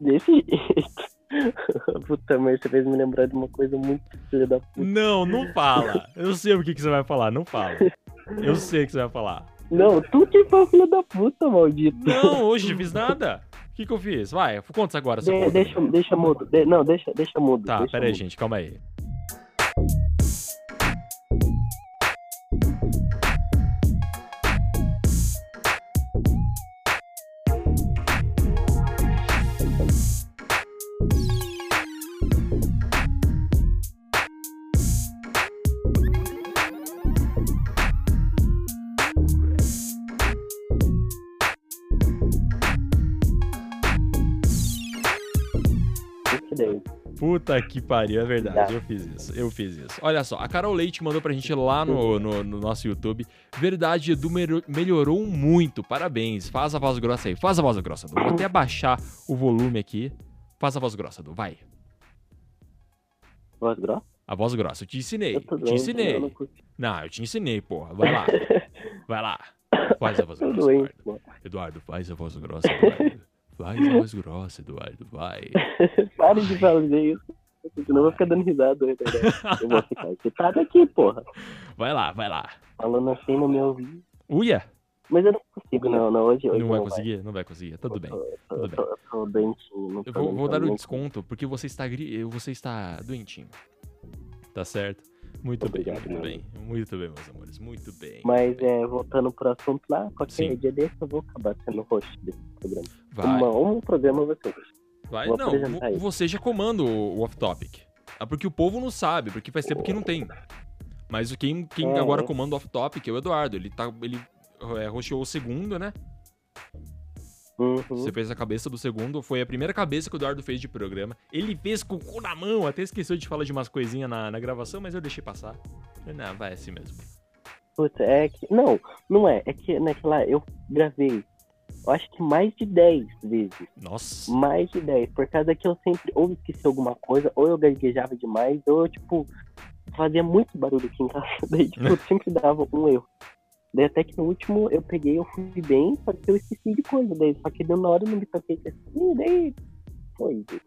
Desse jeito. Puta merda, você fez me lembrar de uma coisa muito filha da puta. Não, não fala. Eu sei o que, que você vai falar, não fala. Eu sei o que você vai falar. Não, tu que foi filha da puta, maldito. Não, hoje não fiz nada. O que, que eu fiz? Vai, conta agora. De- deixa, deixa mudo. De- não, deixa, deixa mudo. Tá, deixa pera aí, gente, calma aí. Puta que pariu, é verdade, Tá. eu fiz isso, eu fiz isso. Olha só, a Carol Leite mandou pra gente lá no, no, no nosso YouTube. Verdade, Edu melhor- melhorou muito, parabéns. Faz a voz grossa aí, faz a voz grossa, Edu. Vou até abaixar o volume aqui. Faz a voz grossa, Edu, vai. Voz grossa? A voz grossa, eu te ensinei, Eu te doente, ensinei. eu não. Não, eu te ensinei, porra, vai lá, vai lá. Faz a voz grossa, Eduardo. Eduardo, faz a voz grossa, Eduardo. Faz a voz grossa, Eduardo, vai. Para de fazer isso. Senão eu vou ficar dando risada. né? Eu vou ficar excitado aqui, porra. Vai lá, vai lá. Falando assim no meu ouvido. Uia, Mas eu não consigo, não. não hoje, hoje não vai vai. conseguir? Não vai conseguir, tudo bem. Eu tô, tudo eu tô, eu tô doentinho. Eu vou, vou dar o falando. desconto porque você está gri... você está doentinho. Tá certo? Muito Obrigado, bem, muito meu bem. Muito bem, meus amores, muito bem. Mas é, voltando pro assunto lá, qualquer Sim. dia desse eu vou acabar sendo host desse programa. Vai, Uma, um programa vai ser host. vai. vou Não, você já comanda o, o off-topic. Ah, porque o povo não sabe, porque faz tempo que não tem. Mas quem, quem É, agora é. comanda o off-topic é o Eduardo. Ele, tá, ele é, o segundo, né? Uhum. Você fez a cabeça do segundo. Foi a primeira cabeça que o Eduardo fez de programa. Ele fez com o cu na mão. Até esqueceu de falar de umas coisinhas na, na gravação, mas eu deixei passar. Não, vai assim mesmo. Puta, é que. Não, não é. É que naquela. Eu gravei. Eu acho que mais de 10 vezes. Nossa. Mais de 10. Por causa que eu sempre ou esqueci alguma coisa, ou eu gaguejava demais, ou eu, tipo, fazia muito barulho aqui em casa. Daí, tipo, eu sempre dava um erro. Daí até que no último eu peguei, eu fui bem, só que eu esqueci de coisa daí. Só que deu na hora eu não me toquei que assim, daí foi. Você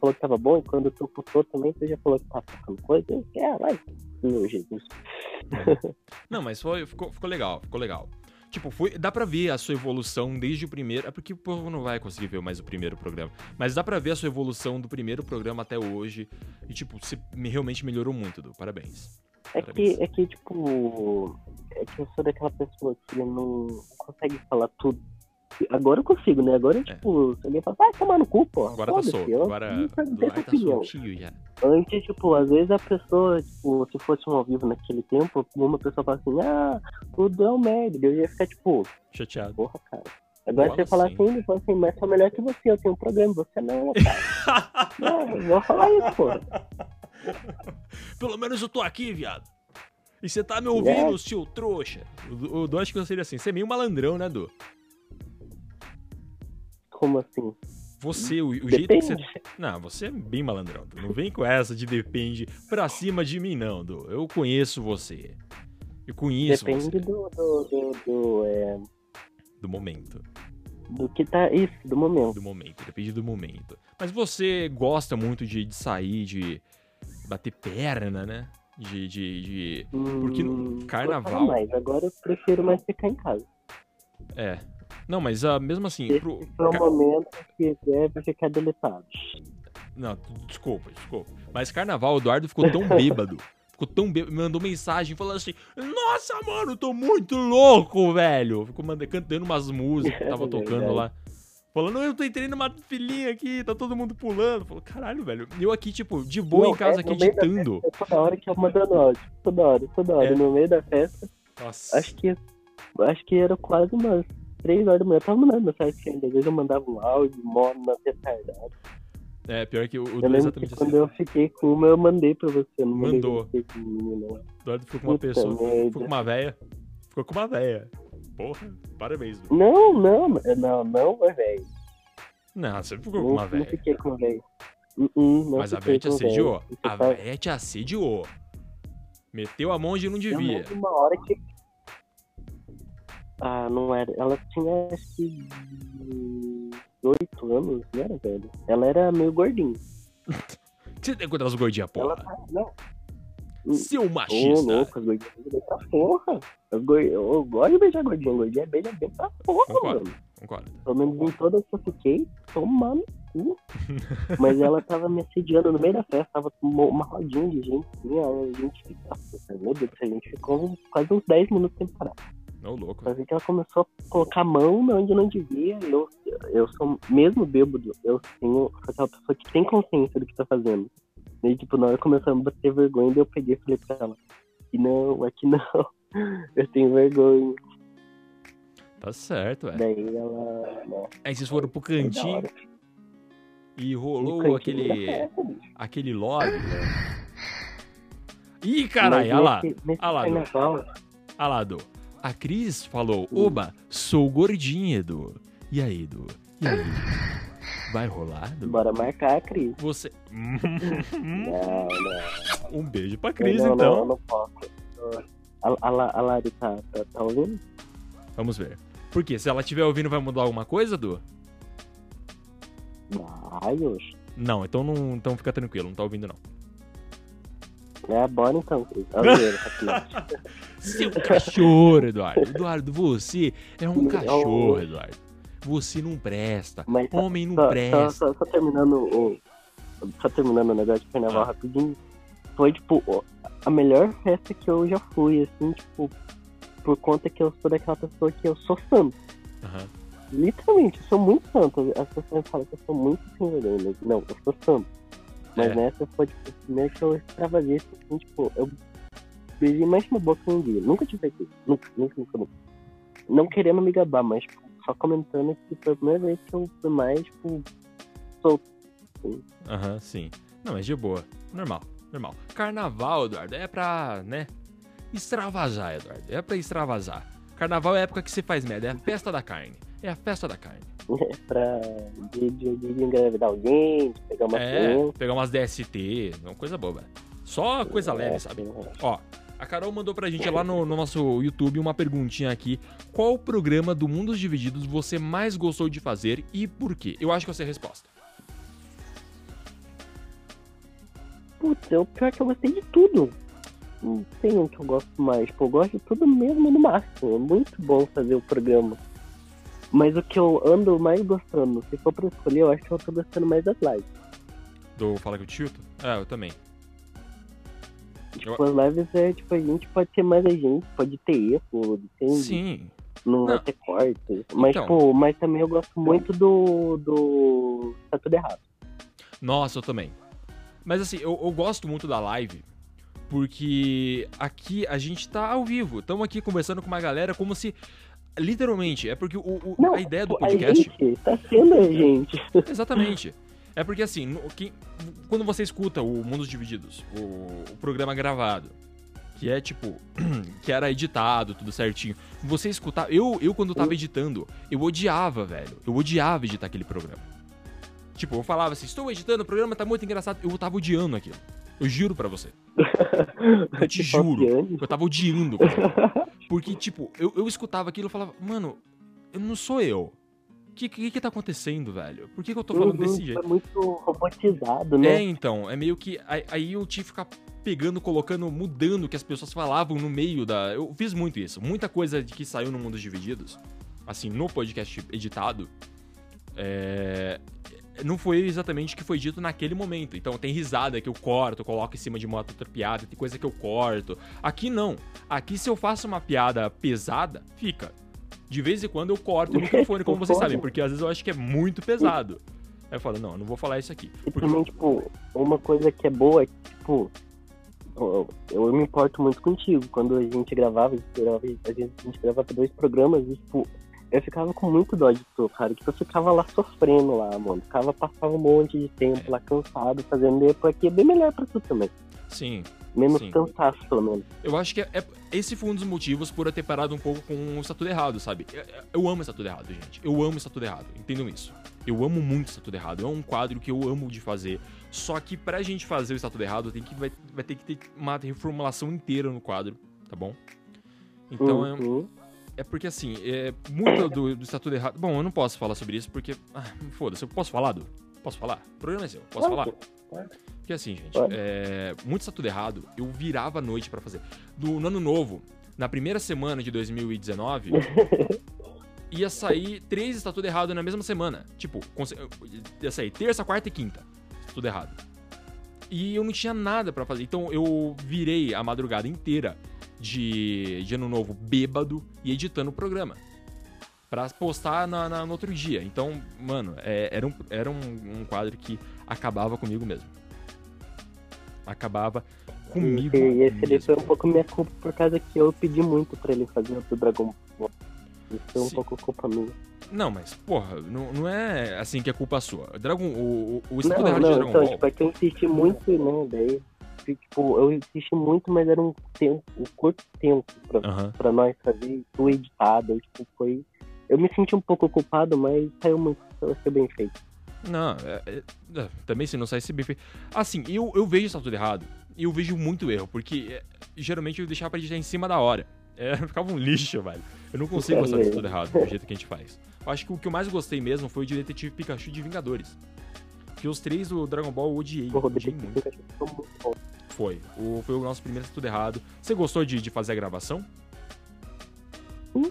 falou que tava bom, e quando tu putou também, você já falou que tava tocando coisa. Eu ah, vai. Meu Jesus. Não, mas foi, ficou, ficou legal, ficou legal. Tipo, foi, dá pra ver a sua evolução desde o primeiro. É porque o povo não vai conseguir ver mais o primeiro programa. Mas dá pra ver a sua evolução do primeiro programa até hoje. E, tipo, você me- realmente melhorou muito, Du. Parabéns. É Parabéns. que, é que, tipo, é que eu sou daquela pessoa que não consegue falar tudo. Agora eu consigo, né? Agora, tipo, se alguém fala, vai tomar no cu, pô. É. Agora tá solto. eu Agora tá soltinho já. Antes, tipo, às vezes a pessoa, tipo, se fosse um ao vivo naquele tempo, uma pessoa fala assim, ah, tudo é um merda. Eu ia ficar, tipo, Chateado. porra, cara. Agora Fala você fala assim. assim, ele fala assim, mas sou melhor que você, eu tenho um programa, você não, cara. não, eu vou falar isso, pô. Pelo menos eu tô aqui, viado. E você tá me ouvindo, É. seu trouxa. O Du- O Du acho que eu seria assim. Você é meio malandrão, né, Du? Como assim? Você, o, o jeito que você. Depende. Não, você é bem malandrão. Du. Não vem com essa de depende pra cima de mim, não, Du. Eu conheço você. Eu conheço Depende você. do, do, do, do, é, Do momento. do que tá. Isso, do momento. Do momento. Depende do momento. Mas você gosta muito de, de sair, de bater perna, né? De. de, de... Porque no Hum, carnaval- Mais. Agora eu prefiro mais ficar em casa. É. Não, mas ah, mesmo assim. Esse Pro... foi um ca- momento que deve ficar deletado. Não, desculpa, desculpa. Mas carnaval, o Eduardo ficou tão bêbado. Ficou tão bêbado. Mandou mensagem falando assim: Nossa, mano, eu tô muito louco, velho. Ficou manda- cantando umas músicas que tava É tocando lá. Falando, eu tô entrando numa filinha aqui, tá todo mundo pulando. Falou, caralho, velho. Eu aqui, tipo, de boa Não, em casa é, aqui editando. É toda hora que eu mandando áudio. Toda hora, toda hora. É. No meio da festa, Nossa. acho que. Acho que era quase umas 3 horas da manhã. Eu tava mandando mensagem ainda. Às vezes eu mandava um áudio, mono na retardada. É, pior que o, Eu é que exatamente quando assim. eu fiquei com uma, eu mandei pra você. Não mandei Mandou. com não. O Eduardo ficou com uma Puta pessoa. merda. Ficou com uma véia. Ficou com uma véia. Porra, parabéns, Du. Não, não, não, não, velho. Não, você ficou com Não, uma não véia. fiquei com velho. Uh -uh, não Mas a véia te véia. assediou. A véia te assediou. Meteu a mão onde não Eu devia. lembro uma hora que. Ah, não era. Ela tinha acho que. 18 anos, não era, velho? Ela era meio gordinha. Você tem contra as gordinhas, Ela porra? tá. Não. Seu Ô, machista. louco, as gordinhas bem pra porra. As gor... Eu gosto de beijar gordinha. Gordinha beija bem pra porra, Concordo. mano. Concordo. Pelo menos em todas que eu fiquei, tomando cu. Mas ela tava me assediando no meio da festa, tava com uma rodinha de gente, assim, aí a gente ficava, meu Deus, a gente ficou quase uns 10 minutos sem parar. Ô, louco. Vi que ela começou a colocar a mão onde não devia, e eu, eu sou, mesmo bêbado, eu tenho, sou aquela pessoa que tem consciência do que tá fazendo. E tipo, na hora começou a me bater vergonha, daí eu peguei e falei pra ela, aqui não, aqui não, eu tenho vergonha. Tá certo, velho. Daí ela, né, Aí vocês foram pro cantinho e rolou cantinho aquele. festa, aquele lobby. Ih, caralho, olha lá. Edu. A Cris falou: Hum. Oba, sou gordinha, Edu. E aí, Edu? E aí? Vai rolar? Bora marcar a Cris. Você. Não, não. um beijo pra Cris, não, então. Não, não posso. A, a, a Lari tá, tá, tá ouvindo? Vamos ver. Por quê? Se ela estiver ouvindo, vai mudar alguma coisa, Edu? Ai, oxe. Não, então não, então fica tranquilo, não tá ouvindo não. É, bora então, Cris. Dinheiro, rapidinho. Seu cachorro, Eduardo. Eduardo, você é um cachorro, Eduardo. Você não presta. Mas só, Homem não só, presta. só, só terminando o. Só terminando o negócio de carnaval Ah. rapidinho. Foi, tipo, a melhor festa que eu já fui, assim, tipo, por conta que eu sou daquela pessoa que eu sou santo. Aham. Literalmente, eu sou muito santo. As pessoas falam que eu sou muito sem não, eu sou santo. Mas É. nessa foi, tipo, a primeira que eu extravasei, assim, tipo, eu beijei mais uma boca um dia. Nunca tive aqui. Nunca, nunca, nunca, nunca. Não querendo me gabar, mas tipo, só comentando que foi a primeira vez que eu fui mais, tipo, solto. Aham, sim. Não, mas de boa. Normal, normal. Carnaval, Eduardo, é pra, né? Extravasar, Eduardo. É pra extravasar. Carnaval é a época que você faz merda. É a festa da carne. É a festa da carne. pra de, de, de engravidar alguém, de pegar uma É, pegar umas DST, não, coisa boba. Só coisa leve, sabe? assim, Ó, a Carol mandou pra gente lá no, no nosso YouTube uma perguntinha aqui. Qual programa do Mundos Divididos você mais gostou de fazer e por quê? Eu acho que eu sei a resposta. Putz, eu pior que eu gostei de tudo. Não tem um que eu gosto mais. Tipo, eu gosto de tudo mesmo no máximo. É muito bom fazer o programa. Mas o que eu ando mais gostando, se for pra escolher, eu acho que eu tô gostando mais das lives. Do Fala que eu te chuto? É, eu também. Tipo, as lives é, tipo, a gente pode ter mais a gente, pode ter erro, tem, Sim. não vai Não. ter cortes. Mas, Então. tipo, mas também eu gosto muito do. do. Tá tudo errado. Nossa, eu também. Mas assim, eu, eu gosto muito da live porque aqui a gente tá ao vivo. Estamos aqui conversando com uma galera como se. Literalmente, é porque o, o- Não, a ideia do pô, A podcast. gente tá sendo a gente. Exatamente. É porque assim, no- quem- quando você escuta o Mundos Divididos, o, o programa gravado, que é tipo, que era editado, tudo certinho, você escutar. Eu, eu quando tava editando, eu odiava, velho. Eu odiava editar aquele programa. Tipo, eu falava assim, estou editando, o programa tá muito engraçado. Eu tava odiando aquilo. Eu juro pra você. Eu te juro. Eu tava odiando. cara. Porque, tipo, eu, eu escutava aquilo e falava, mano, eu não sou eu. O que, que que tá acontecendo, velho? Por que, que eu tô falando Uhum, desse jeito? É muito robotizado, É, né? então, é meio que. Aí, aí eu tive que ficar pegando, colocando, mudando o que as pessoas falavam no meio da. Eu fiz muito isso. Muita coisa de que saiu no Mundos Divididos, assim, no podcast editado, é, não foi exatamente o que foi dito naquele momento. Então tem risada que eu corto, eu coloco em cima de uma outra piada, tem coisa que eu corto. Aqui não. Aqui se eu faço uma piada pesada, fica. De vez em quando eu corto o microfone, como vocês sabem, porque às vezes eu acho que é muito pesado. Aí eu falo, não, eu não vou falar isso aqui. E Porque- também, tipo, uma coisa que é boa é que, tipo, eu, eu me importo muito contigo. Quando a gente gravava, a gente gravava, a gente, gravava dois programas e, tipo, eu ficava com muito dó de tu, cara, que tu ficava lá sofrendo lá, mano. Ficava, passava um monte de tempo lá cansado, fazendo e aqui é bem melhor pra tu também. Sim. Menos Sim. cansaço, pelo menos. Eu acho que é, é- esse foi um dos motivos por eu ter parado um pouco com o Está Tudo Errado, sabe? Eu, eu amo Está Tudo Errado, gente. Eu amo Está Tudo Errado. Entendam isso. Eu amo muito Está Tudo Errado. É um quadro que eu amo de fazer. Só que pra gente fazer o Está Tudo Errado, tem que, vai, vai ter que ter uma reformulação inteira no quadro, tá bom? Então é, Uhum. é porque assim, é, muito do, do Está Tudo Errado. Bom, eu não posso falar sobre isso porque. Ah, foda-se, eu posso falar, Du? Posso falar? O programa é seu, posso falar? Porque assim, gente, é, muito está tudo errado. Eu virava a noite pra fazer. Do, no ano novo, na primeira semana de 2019, ia sair três está tudo errado na mesma semana. Tipo, ia sair terça, quarta e quinta. Está tudo errado. E eu não tinha nada pra fazer. Então eu virei a madrugada inteira de, de ano novo bêbado e editando o programa. Pra postar na, na- no outro dia. Então, mano, é- era, um, era um, um quadro que acabava comigo mesmo. Acabava comigo. E esse ali mesmo. foi um pouco minha culpa por causa que eu pedi muito pra ele fazer o Dragon Ball. Isso foi um Sim. pouco culpa minha. Não, mas, porra, não, não é assim que é culpa sua. Dragon, o, o, o Estatuto Não, Errado de não, Dragon então, Ball. tipo, é que eu insisti muito, né, daí, tipo, eu insisti muito, mas era um tempo, um curto tempo pra, Aham. pra nós fazer tudo editado, tipo, foi... Eu me senti um pouco culpado, mas saiu muito, foi bem feito. Não, é- é- é, também se não sai se bem feito. Assim, eu, eu vejo isso tudo errado. E eu vejo muito erro, porque é, geralmente eu deixava pra editar em cima da hora. É, ficava um lixo, velho. Eu não consigo É gostar disso tudo errado, do jeito que a gente faz. Eu acho que o que eu mais gostei mesmo foi o de Detetive Pikachu de Vingadores. Porque os três do Dragon Ball eu odiei. O odiei muito. Bom. Foi. O, foi o nosso primeiro tudo errado. Você gostou de, de fazer a gravação? Sim.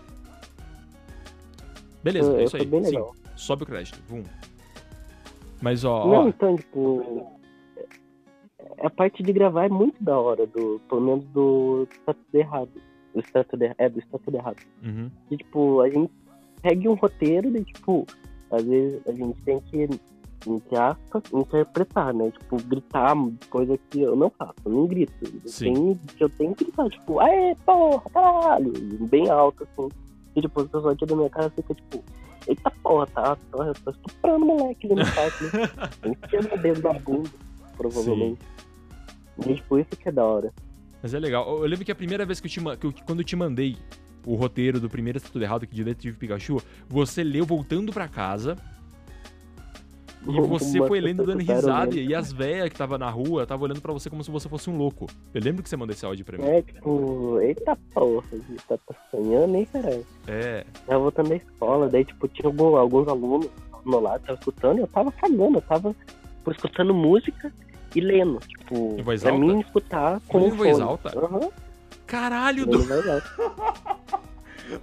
Beleza, Foi- é isso aí. Sim, sobe o crédito. Vum. Mas ó, Não, ó, então, tipo, a parte de gravar é muito da hora, do, pelo menos do Está Tudo Errado. Do Está Tudo Errado, é, do Está Tudo Errado. uhum, E, tipo, a gente segue um roteiro e, tipo, às vezes a gente tem que, entre aspas, interpretar, né? Tipo, gritar, coisa que eu não faço, eu não grito. Eu Sim. tenho, eu tenho que gritar, tipo, aê, porra, caralho, bem alto, assim. E, tipo, as pessoas aqui da minha casa ficam, tipo, eita porra, tá, tô, eu tô estuprando moleque ali no quarto, né? Enfiando o dedo na bunda, provavelmente. E, tipo, isso que é da hora. Mas é legal. Eu lembro que a primeira vez que eu te, que eu- quando eu te mandei o roteiro do primeiro Está Tudo Errado, que de Detetive Pikachu, você leu voltando pra casa e você foi lendo dando risada e as velhas que tava na rua tava olhando pra você como se você fosse um louco. Eu lembro que você mandou esse áudio pra mim. É, tipo, eita porra, tá, tá sonhando, hein, caralho? É. Tava voltando da escola, daí, tipo, tinha algum- alguns alunos no meu lado, tava escutando, eu tava cagando, eu tava tipo, escutando música e lendo, tipo, Em voz pra alta? mim escutar com em voz fone. alta? Aham, Caralho, lendo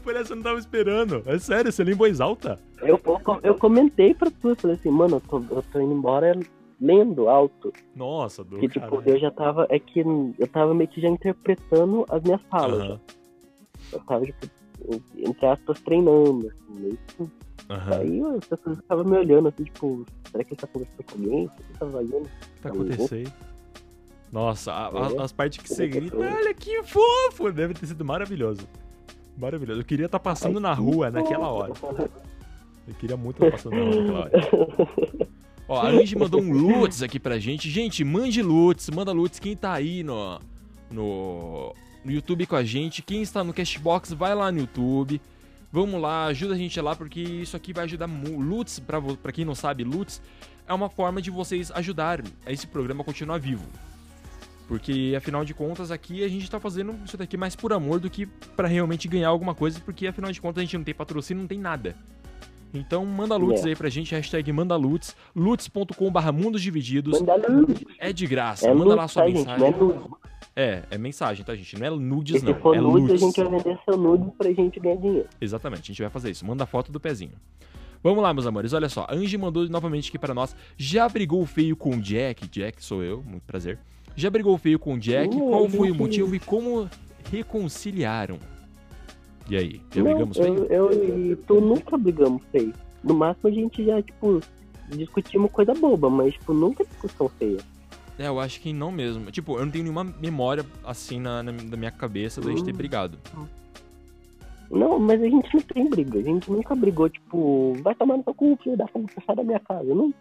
Por essa eu não tava esperando. É sério, você em voz alta? Eu, eu, eu comentei pra tu, eu falei assim, mano, eu tô, eu tô indo embora lendo alto. Nossa, Du, Que, tipo, caralho. eu já tava, é que eu tava meio que já interpretando as minhas falas. Aham, Eu tava, tipo, entre aspas, treinando, assim, meio que aham. Aí as pessoas ficavam me olhando assim, tipo, será que ele tá conversando com alguém? O que ele tá fazendo? O que tá acontecendo? Nossa, a- É. as partes que você grita, olha que fofo! Deve ter sido maravilhoso. Maravilhoso. Eu queria estar passando na rua naquela hora. Eu queria muito estar passando na rua naquela hora. Ó, a Angie mandou um Lutz aqui pra gente. Gente, mande Lutz, manda Lutz. Quem tá aí no, no, no YouTube com a gente, quem está no Cashbox, vai lá no YouTube. Vamos lá, ajuda a gente lá, porque isso aqui vai ajudar muito. Lutz, pra, pra quem não sabe, Lutz é uma forma de vocês ajudarem a esse programa a continuar vivo. Porque, afinal de contas, aqui a gente tá fazendo isso daqui mais por amor do que pra realmente ganhar alguma coisa, porque, afinal de contas, a gente não tem patrocínio, não tem nada. Então, manda Lutz É. aí pra gente, hashtag manda Lutz, lutz.com.br mundos divididos. É de graça, É manda lá luz, sua tá, gente? mensagem. Não é. É, é mensagem, tá, gente? Não é nudes, Porque não. se for é nude, a lutz. gente vai vender seu nude pra gente ganhar dinheiro. Exatamente, a gente vai fazer isso. Manda a foto do pezinho. Vamos lá, meus amores. Olha só, a Angie mandou novamente aqui pra nós. Já brigou feio com o Jack? Jack sou eu, muito prazer. Já brigou feio com o Jack? Hum, Qual foi o motivo e como reconciliaram? E aí, já Não, brigamos eu, feio? eu e tu nunca brigamos feio. No máximo a gente já, tipo, discutimos coisa boba, mas, tipo, nunca discussão feia. É, eu acho que não mesmo. Tipo, eu não tenho nenhuma memória assim na, na, na minha cabeça da gente ter Hum. brigado. Não, mas a gente não tem briga. A gente nunca brigou, tipo, vai tomar no seu cu, filho da puta, sai da minha casa. Não,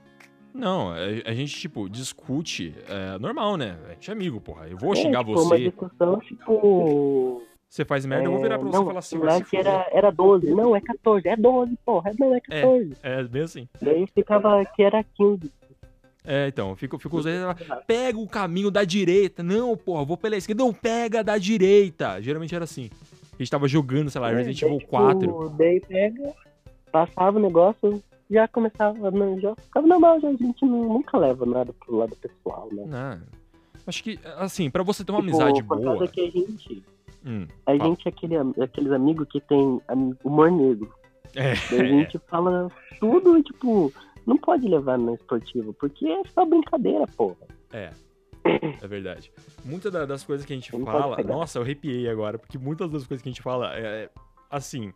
Não, a, a gente, tipo, discute. É normal, né? A gente é amigo, porra. Eu vou é, xingar tipo, uma você. discussão, tipo... Você faz merda, eu vou virar pra você não, e falar assim, que fuder. era, era 12. Não, é 14. É 12, porra. Não, é 14. É, bem assim. Daí ficava que era 15. É, então, fico, fico usando pega o caminho da direita. Não, porra, vou pela esquerda. Não, pega da direita. Geralmente era assim. A gente tava jogando, sei lá, Resident Daí, Evil tipo, 4. Daí pega, passava o negócio, já começava, não, já ficava normal, já, a gente nu- nunca leva nada pro lado pessoal, né? Não. Acho que, assim, pra você ter uma Tipo, amizade por boa. causa que a gente, Hum, a fala. gente é aquele, aqueles amigos que tem humor negro. É, a gente fala tudo, tipo, não pode levar no esportivo, porque é só brincadeira, porra. é. É verdade. Muitas da- das coisas que a gente Não fala. Nossa, eu arrepiei agora, porque muitas das coisas que a gente fala é. é, Assim.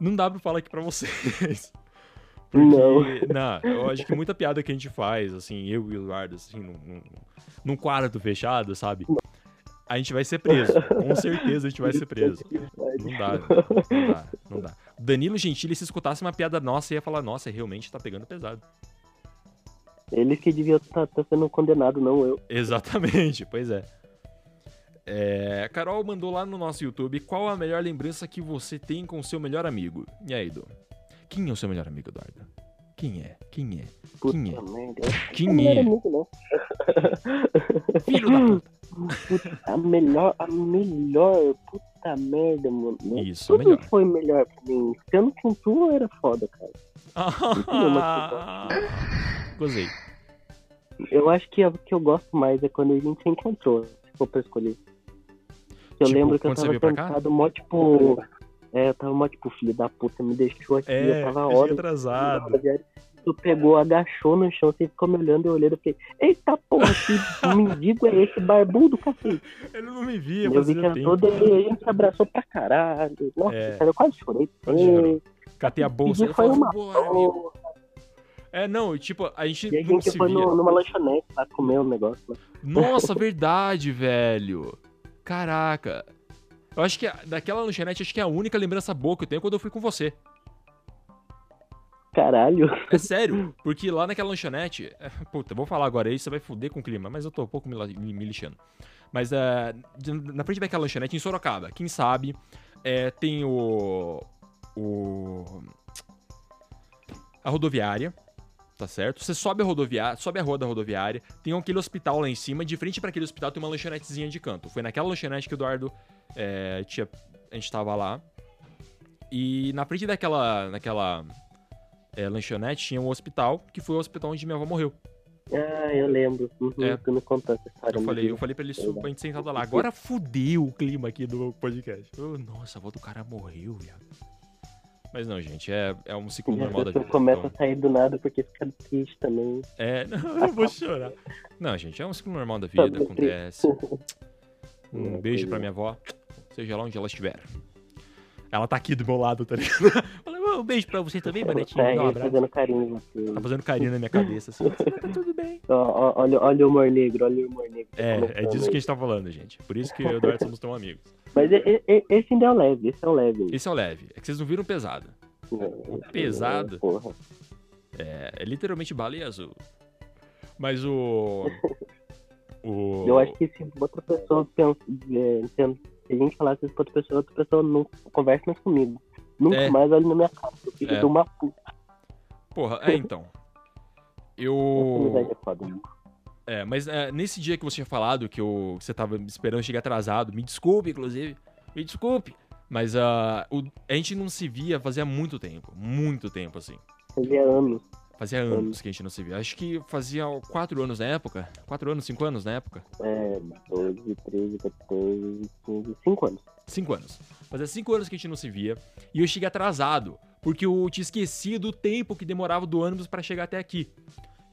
Não dá pra falar aqui pra vocês. Porque, Não. não, eu acho que muita piada que a gente faz, assim, eu e o Eduardo, assim, num, num, quarto fechado, sabe? A gente vai ser preso. Com certeza a gente vai ser preso. Não dá, não dá, não dá. Danilo Gentili, se escutasse uma piada nossa, ia falar, nossa, realmente tá pegando pesado. Eles que deviam estar sendo condenados, não eu. Exatamente, pois é. É, Carol mandou lá no nosso YouTube qual a melhor lembrança que você tem com o seu melhor amigo. E aí, Edu? Quem é o seu melhor amigo, Eduardo? Quem é? Quem é? Quem é? Quem é? não. Filho da puta. Puta, a melhor, a melhor, puta merda, mano. Isso, Tudo melhor. foi melhor pra mim. Sendo com tu era foda, cara. Ah, Gozei. Eu acho que o que eu gosto mais é quando a gente se encontrou, se for pra escolher. Eu Tipo, lembro que eu tava sentado mó tipo. É, eu tava mó tipo, filho da puta, me deixou aqui, É, eu tava eu a cheguei hora. atrasado. Tu pegou, agachou no chão, você ficou me olhando, eu olhando, eu fiquei, eita porra, que mendigo é esse, barbudo, cacete. Ele não me via, Eu vi que era todo e a gente se abraçou pra caralho. Nossa, É. cara, eu quase chorei. Quase chorou. Catei a bolsa. E foi uma porra. É, não, tipo, a gente E a gente foi no- numa lanchonete lá comer um negócio lá. Nossa, verdade, velho. Caraca. Eu acho que daquela lanchonete, acho que é a única lembrança boa que eu tenho é quando eu fui com você. Caralho. É sério, porque lá naquela lanchonete. é, Puta, vou falar agora aí, você vai fuder com o clima, mas eu tô um pouco me, lixando. Mas é, na frente daquela lanchonete, em Sorocaba, quem sabe, é, tem o. O. A rodoviária. Tá certo? Você sobe a rodoviária, sobe a rua da rodoviária, tem aquele hospital lá em cima, de frente pra aquele hospital tem uma lanchonetezinha de canto. Foi naquela lanchonete que o Eduardo é, tinha, a gente tava lá. E na frente daquela, naquela é, lanchonete tinha um hospital, que foi o hospital onde minha avó morreu. Ah, eu lembro. Uhum, É. Tu me contou essa história. Eu falei, eu falei pra ele pra gente sentado lá. Agora fudeu o clima aqui do podcast. Eu, nossa, a avó do cara morreu, viado. Mas não, gente, é, é um ciclo normal da vida. começa então- a sair do nada porque fica triste também. É, não, eu vou chorar. Não, gente, é um ciclo normal da vida, acontece. Um beijo pra minha avó, seja lá onde ela estiver. Ela tá aqui do meu lado, tá ligado? Falei, "Ô, um beijo pra você também, Banatinho. Tá um abraço. fazendo carinho. assim. Tá fazendo carinho na minha cabeça, assim. Tá tudo bem. Ó, ó, olha, olha o humor negro, olha o humor negro. tá É, é começando disso aí. que a gente tá falando, gente. Por isso que eu e o Eduardo somos tão amigos. Mas e- e- esse ainda é o leve, esse é o leve. Esse é o leve. É que vocês não viram o pesado. O pesado. Porra. É, é literalmente baleia azul. Mas o. O. Eu acho que se outra pessoa pensa, é, pensa- se a gente falasse isso pra outra pessoa, outra pessoa não conversa mais comigo. Nunca É. mais olho na minha cara. Eu fico É. de uma puta. Porra, é então. Eu. é foda, né? É, mas é, nesse dia que você tinha falado que, eu, que você tava esperando chegar atrasado, me desculpe, inclusive, me desculpe. Mas ah, o- a gente não se via fazia muito tempo, muito tempo, assim. Fazia anos. Fazia anos que a gente não se via. Acho que fazia quatro anos na época. Quatro anos, cinco anos na época? É, 12, 13, 14, 15, 5 anos. Cinco anos. Fazia cinco anos que a gente não se via. E eu cheguei atrasado, porque eu tinha esquecido o tempo que demorava do ônibus pra chegar até aqui.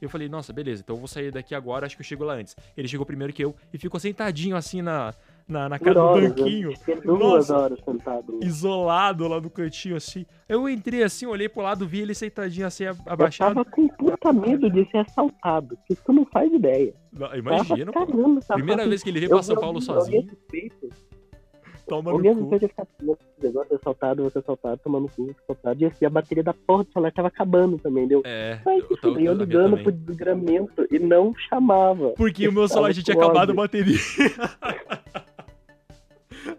Eu falei, nossa, beleza, então eu vou sair daqui agora, acho que eu chego lá antes. Ele chegou primeiro que eu e ficou sentadinho assim na, na, na cara do horas, banquinho. eu duas horas sentado. né? isolado lá no cantinho assim. Eu entrei assim, olhei pro lado, vi ele sentadinho assim, a- Eu abaixado. tava com puta medo de ser assaltado, que tu não faz ideia. Não, Imagina, tava, caramba, tava Primeira assim, vez que ele veio eu pra São Paulo sozinho, alguém suspeito. toma no cu. de ficar negócio assaltado, você assaltado, tomando cu, assaltado. E assim, a bateria da porra do celular tava acabando também, deu. É, Mas, eu tava eu ligando pro desgramento e não chamava. Porque o meu celular já tinha acabado a bateria.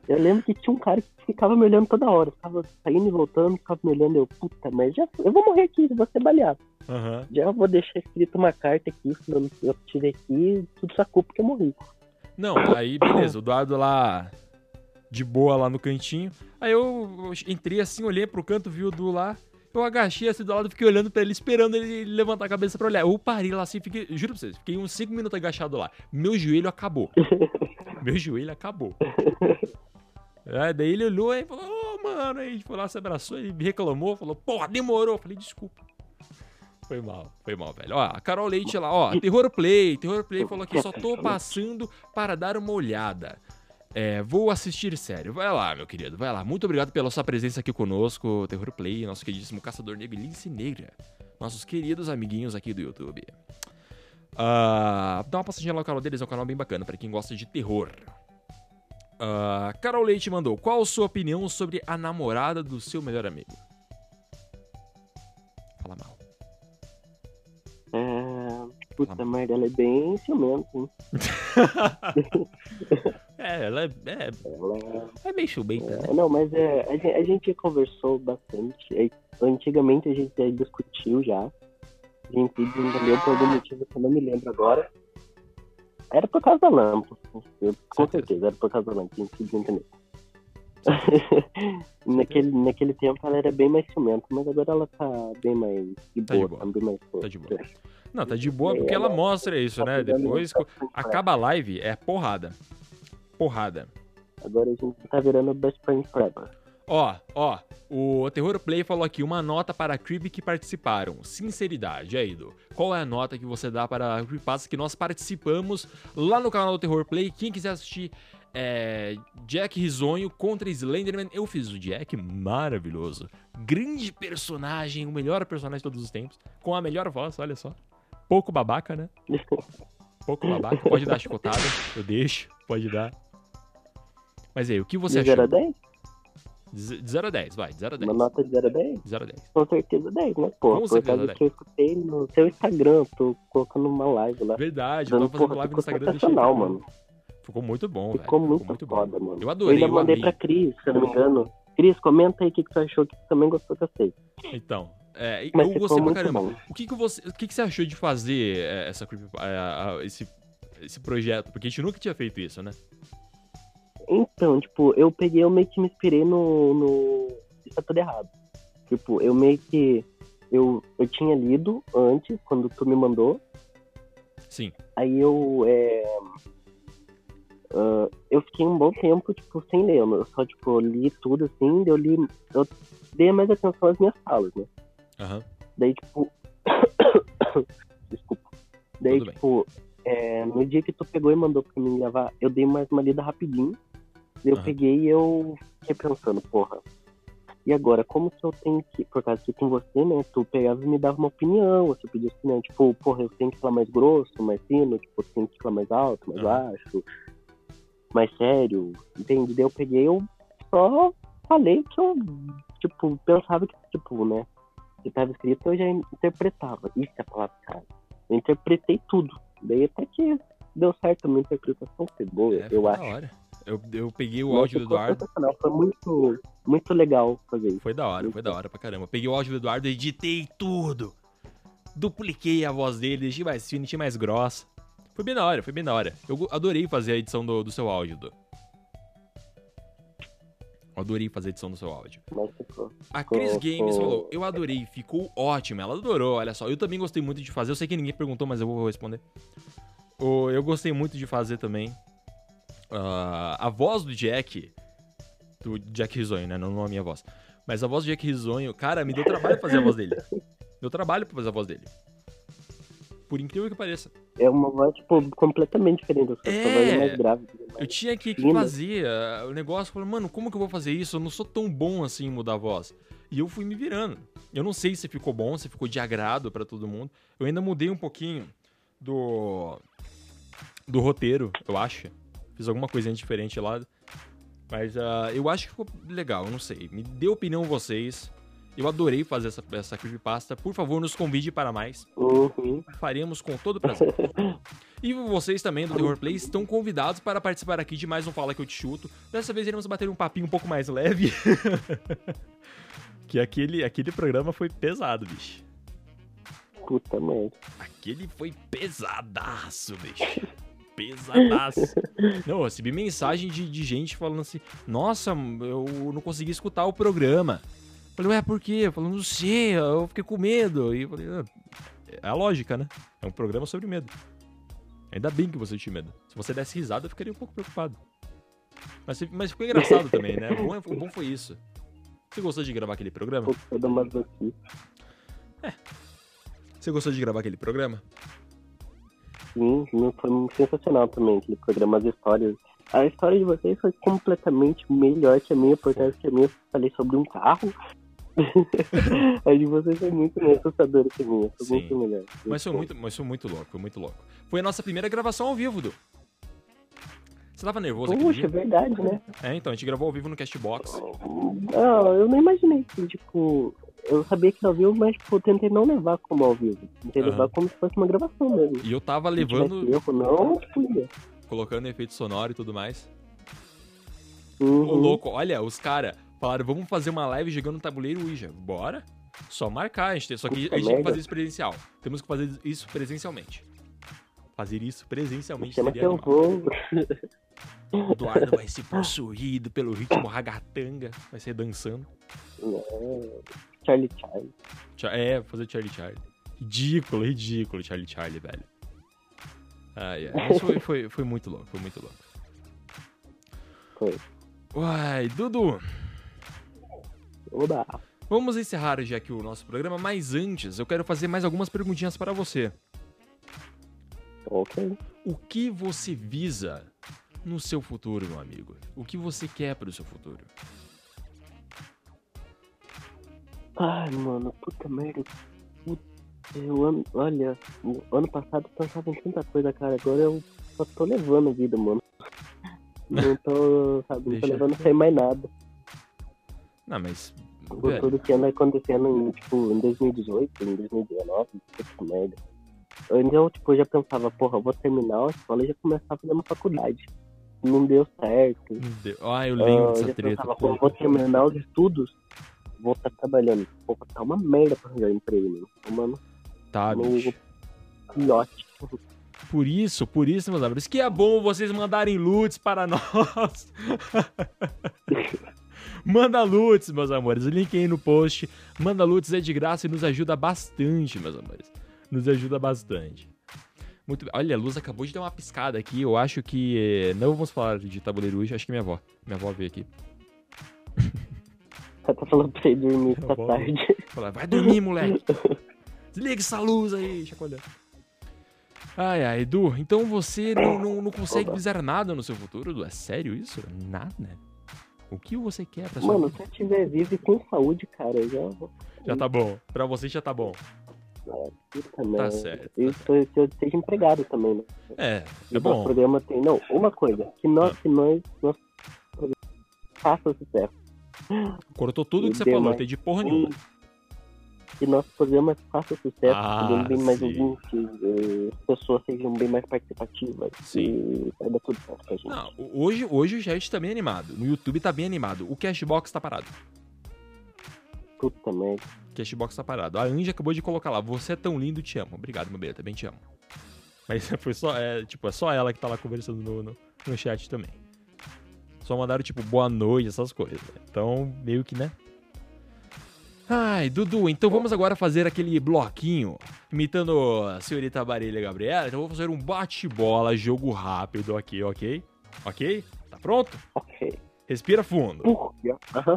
Eu lembro que tinha um cara que ficava me olhando toda hora. Ficava saindo e voltando, ficava me olhando. Eu, puta, mas já, eu vou morrer aqui, vou ser baleado. Aham. Já vou deixar escrito uma carta aqui, falando que eu tive aqui, tudo sua culpa que eu morri. Não, aí beleza, o Eduardo lá de boa lá no cantinho. Aí eu entrei assim, olhei pro canto, vi o Du lá. Eu agachei assim do lado, fiquei olhando pra ele, esperando ele levantar a cabeça pra olhar. Eu parei lá assim, fiquei, juro pra vocês, fiquei uns 5 minutos agachado lá. Meu joelho acabou. Meu joelho acabou. É, daí ele olhou e falou, ô mano, aí a gente foi lá, se abraçou, ele me reclamou, falou, porra, demorou. Eu falei, desculpa. Foi mal, foi mal, velho. Ó, a Carol Leite lá, ó, Terror Play, Terror Play falou aqui, só tô passando para dar uma olhada. É, vou assistir sério. Vai lá, meu querido, vai lá. Muito obrigado pela sua presença aqui conosco, Terror Play, nosso queridíssimo Caçador Negro Lince Negra. Nossos queridos amiguinhos aqui do YouTube. Ah, dá uma passadinha lá no canal deles, é um canal bem bacana pra quem gosta de terror. Ah, Carol Leite mandou: Qual a sua opinião sobre a namorada do seu melhor amigo? Fala mal. É, puta merda, ela é bem ciumenta, hein? É, ela é, é, Ela é meio chubenta, né? É, não, mas é, a, gente, a gente conversou bastante. É, antigamente a gente discutiu já. A gente desentendeu por algum motivo que eu não me lembro agora. Era por causa da lâmpada. Eu- Com Certeza. certeza, era por causa da lâmpada. Se desentendeu. naquele, naquele tempo ela era bem mais ciumenta, mas agora ela tá bem mais de Tá de boa, boa. tá bem mais Tá de boa. Não, tá de boa porque Ela- ela mostra isso, né? pegando Depois acaba a live, é porrada. Porrada. Agora a gente tá virando best friend forever. Ó, ó, o Terror Play falou aqui uma nota para creep que participaram. Sinceridade, aí, Edu. Qual é a nota que você dá para creepypastas que nós participamos lá no canal do Terror Play? Quem quiser assistir é, Jack Risonho contra Slenderman, eu fiz o Jack, maravilhoso. Grande personagem, o melhor personagem de todos os tempos, com a melhor voz, olha só. Pouco babaca, né? Pouco babaca. Pode dar chicotada, eu deixo, pode dar. Mas aí, o que você de achou? 0 a 10? De 0 a 10, vai, de 0 a 10. Uma nota de 0 a 10? De 0 a 10. Com certeza 10, né? Pô, Com por causa 10. que eu escutei no seu Instagram, tô colocando uma live lá. Verdade, eu tava fazendo porra, live no ficou Instagram sensacional, mano. Ficou muito bom, velho. Ficou muito, muito bom. foda, mano. Eu Eu adorei, ainda eu mandei amei. pra Cris, se eu não me engano. Cris, comenta aí o que, que tu achou, que tu também gostou que eu sei. Então, é, Mas eu ficou gostei pra muito caramba. bom. O que que você, o que que você achou de fazer é, essa é, esse esse projeto? Porque a gente nunca tinha feito isso, né? Então, tipo, eu peguei, eu meio que me inspirei no. no... Isso tá tudo errado. Tipo, eu meio que. Eu, eu tinha lido antes, quando tu me mandou. Sim. Aí eu. É... ah, eu fiquei um bom tempo, tipo, sem ler. Eu só, tipo, li tudo assim, eu li. Eu dei mais atenção às minhas falas, né? Aham. Daí, tipo. Desculpa. Daí, Tudo tipo, é, no dia que tu pegou e mandou pra mim gravar, eu dei mais uma lida rapidinho. Eu Aham. peguei e eu fiquei pensando, porra. E agora, como que eu tenho que. Por causa que com você, né? Tu pegava e me dava uma opinião, você pedia opinião, tipo, porra, eu tenho que falar mais grosso, mais fino, tipo, eu tenho que falar mais alto, mais Aham. baixo, mais sério, entende? Daí eu peguei eu só falei que eu, tipo, pensava que, tipo, né? que tava escrito, eu já interpretava. Isso é a palavra, cara. Eu interpretei tudo. Daí até que deu certo, minha interpretação foi boa, É, foi eu da acho. hora. Eu, eu peguei o Nossa, áudio do Eduardo. Foi muito, muito legal fazer isso. Foi da hora, foi da hora pra caramba. Peguei o áudio do Eduardo, editei tudo. Dupliquei a voz dele, deixei mais fina, deixei mais grossa. Foi bem da hora, foi bem da hora. Eu adorei fazer a edição do, do seu áudio. Eu adorei fazer a edição do seu áudio. A Cris Games falou, eu adorei, ficou ótimo. Ela adorou, olha só. Eu também gostei muito de fazer. Eu sei que ninguém perguntou, mas eu vou responder. O- Eu gostei muito de fazer também. Ah, a voz do Jack, do Jack Risonho, né? Não, não a minha voz. Mas a voz do Jack Risonho, cara, me deu trabalho fazer a voz dele. Deu trabalho pra fazer a voz dele. Por incrível que pareça. É uma voz, tipo, completamente diferente. A É. voz é mais grave. Eu tinha que, que fazer ah, o negócio. Falei, mano, como que eu vou fazer isso? Eu não sou tão bom assim em mudar a voz. E eu fui me virando. Eu não sei se ficou bom, se ficou de agrado pra todo mundo. Eu ainda mudei um pouquinho do. Do roteiro, eu acho. Fiz alguma coisinha diferente lá. Mas ah, eu acho que ficou legal, não sei. Me dê opinião vocês. Eu adorei fazer essa, essa creepypasta. Por favor, nos convide para mais. Uhum. Faremos com todo prazer. e vocês também do Terror Play estão convidados para participar aqui de mais um Fala Que Eu Te Chuto. Dessa vez iremos bater um papinho um pouco mais leve. que aquele, aquele programa foi pesado, bicho. Puta merda. Aquele foi pesadaço, bicho. Pesadaço. Não, eu recebi mensagem de, de gente falando assim: Nossa, eu não consegui escutar o programa. Falei, ué, por quê? Falando, não sei, eu fiquei com medo. E eu falei, "Ah, é a lógica, né? É um programa sobre medo. Ainda bem que você tinha medo. Se você desse risada, eu ficaria um pouco preocupado. Mas, mas ficou engraçado também, né? O bom, é- o bom foi isso. Você gostou de gravar aquele programa? Masoquista. Você gostou de gravar aquele programa? Sim, foi sensacional também aquele programa, as histórias. A história de vocês foi completamente melhor que a minha, portanto que a minha eu falei sobre um carro. a de vocês foi muito mais assustadora que a minha, foi Sim. muito melhor. Mas foi muito, mas foi muito louco, foi muito louco. Foi a nossa primeira gravação ao vivo, Du. Você tava nervoso aquele Puxa, é dia? verdade, né? É, então, a gente gravou ao vivo no Castbox. Não, eu não imaginei que, tipo, eu sabia que era ao vivo, mas, tipo, eu tentei não levar como ao vivo. Tentei Aham. levar como se fosse uma gravação mesmo. E eu tava levando, erro, não, tipo, ia. colocando efeito sonoro e tudo mais. Uhum. Ô, louco, olha, os caras falaram, vamos fazer uma live jogando tabuleiro Ouija. Bora? Só marcar, a gente tem, só que a gente tem que fazer isso presencial. Temos que fazer isso presencialmente. Fazer isso presencialmente Chama seria que eu vou. O Eduardo vai ser possuído pelo ritmo ragatanga, vai ser dançando. Não, Charlie Charlie. Cha- É, fazer Charlie Charlie. Ridículo, ridículo, Charlie Charlie, velho. Ai, ai. Mas foi, foi, foi muito louco, foi muito louco. Foi. Uai, Dudu, Oba. vamos encerrar já aqui o nosso programa, mas antes eu quero fazer mais algumas perguntinhas para você. Ok. O que você visa no seu futuro, meu amigo? O que você quer para o seu futuro? Ai, mano, puta merda. Puta, Eu, ano- olha, no ano passado eu pensava em tanta coisa, cara. Agora eu só tô levando vida, mano. Não tô, sabe, não tô levando sem mais nada. Não, mas. Por Velho, tudo que anda acontecendo em, tipo, em 2018, em 2019, puta merda. Eu tipo, já pensava, porra, eu vou terminar a escola e já começar a fazer uma faculdade. Não deu certo. não deu. Ah, eu Ah, lembro eu dessa já treta. pensava, eu vou terminar os estudos, vou estar trabalhando. Pô, tá uma merda pra arranjar emprego, mano. Tô, Mano, Tá, no bicho. filhote. Por isso, por isso, meus amigos, que é bom vocês mandarem loots para nós. Manda loots, meus amores. O link aí no post. Manda loots, é de graça e nos ajuda bastante, meus amores. Nos ajuda bastante. Muito bem. Olha, a luz acabou de dar uma piscada aqui. Eu acho que. eh, Não vamos falar de tabuleiro hoje. Acho que minha avó. Minha avó veio aqui. Tá falando pra ir dormir essa tarde. Falar, vai dormir, moleque. Desliga essa luz aí, chacoalhando. Ai, ai, Edu, então você não, não, não consegue visar nada no seu futuro, Edu? É sério isso? Nada? O que você quer pra sua Mano, se eu tiver vivo e com saúde, cara, já vou. Já tá bom. Pra você já tá bom. Puta merda. certo, tá E se eu- se eu seja empregado também, né? É, E é bom. programa tem. Não, uma coisa, que nós, que nós, nós faça sucesso. Cortou tudo que você falou, mais não entendi porra nenhuma. que nosso programa faça sucesso, Ah, bem mais ouvintes, eh, as pessoas sejam bem mais participativas. Sim. E vai dar tudo certo pra gente. Não, hoje, hoje o chat tá bem animado. No YouTube tá bem animado. O Cashbox tá parado. Puta merda. O Cashbox tá parado. A Anja acabou de colocar lá. Você é tão lindo, te amo. Obrigado, meu bem. Também te amo. Mas foi só, é, tipo, é só ela que tá lá conversando no, no, no chat também. Só mandaram, tipo, boa noite, essas coisas. Então, meio que, né? Ai, Dudu, então vamos agora fazer aquele bloquinho imitando a senhorita Barilha Gabriela. Então vou fazer um bate-bola, jogo rápido aqui, ok? Ok? Tá pronto? Ok. Respira fundo.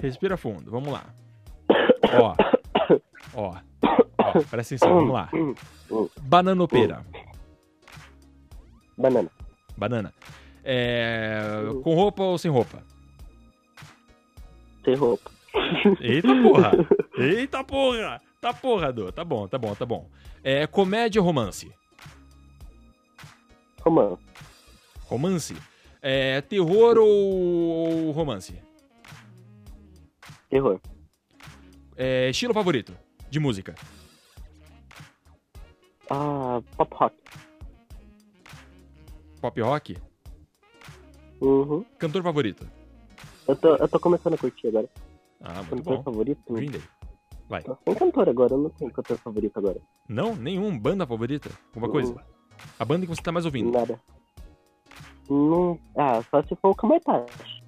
Respira fundo, vamos lá. Ó. Ó. Ó, presta atenção, vamos lá. Hum, hum. Bananopeira. Banana. Banana. É, com roupa ou sem roupa? Sem roupa. Eita porra! Eita porra! Tá porra, Du. Tá bom, tá bom, tá bom. É, comédia ou romance? Romance. Romance. É, terror ou romance? Terror. É, estilo favorito de música? Ah, pop rock. Pop rock? Uhum. Cantor favorito? Eu tô, eu tô começando a curtir agora. Ah, muito Cantor bom. favorito? Green Day. Vai. Tô sem cantor agora, eu não tenho cantor favorito agora. Não? Nenhum? Banda favorita? Alguma coisa? A banda que você tá mais ouvindo? Nada. Não. Ah, só se for o Kamartachi.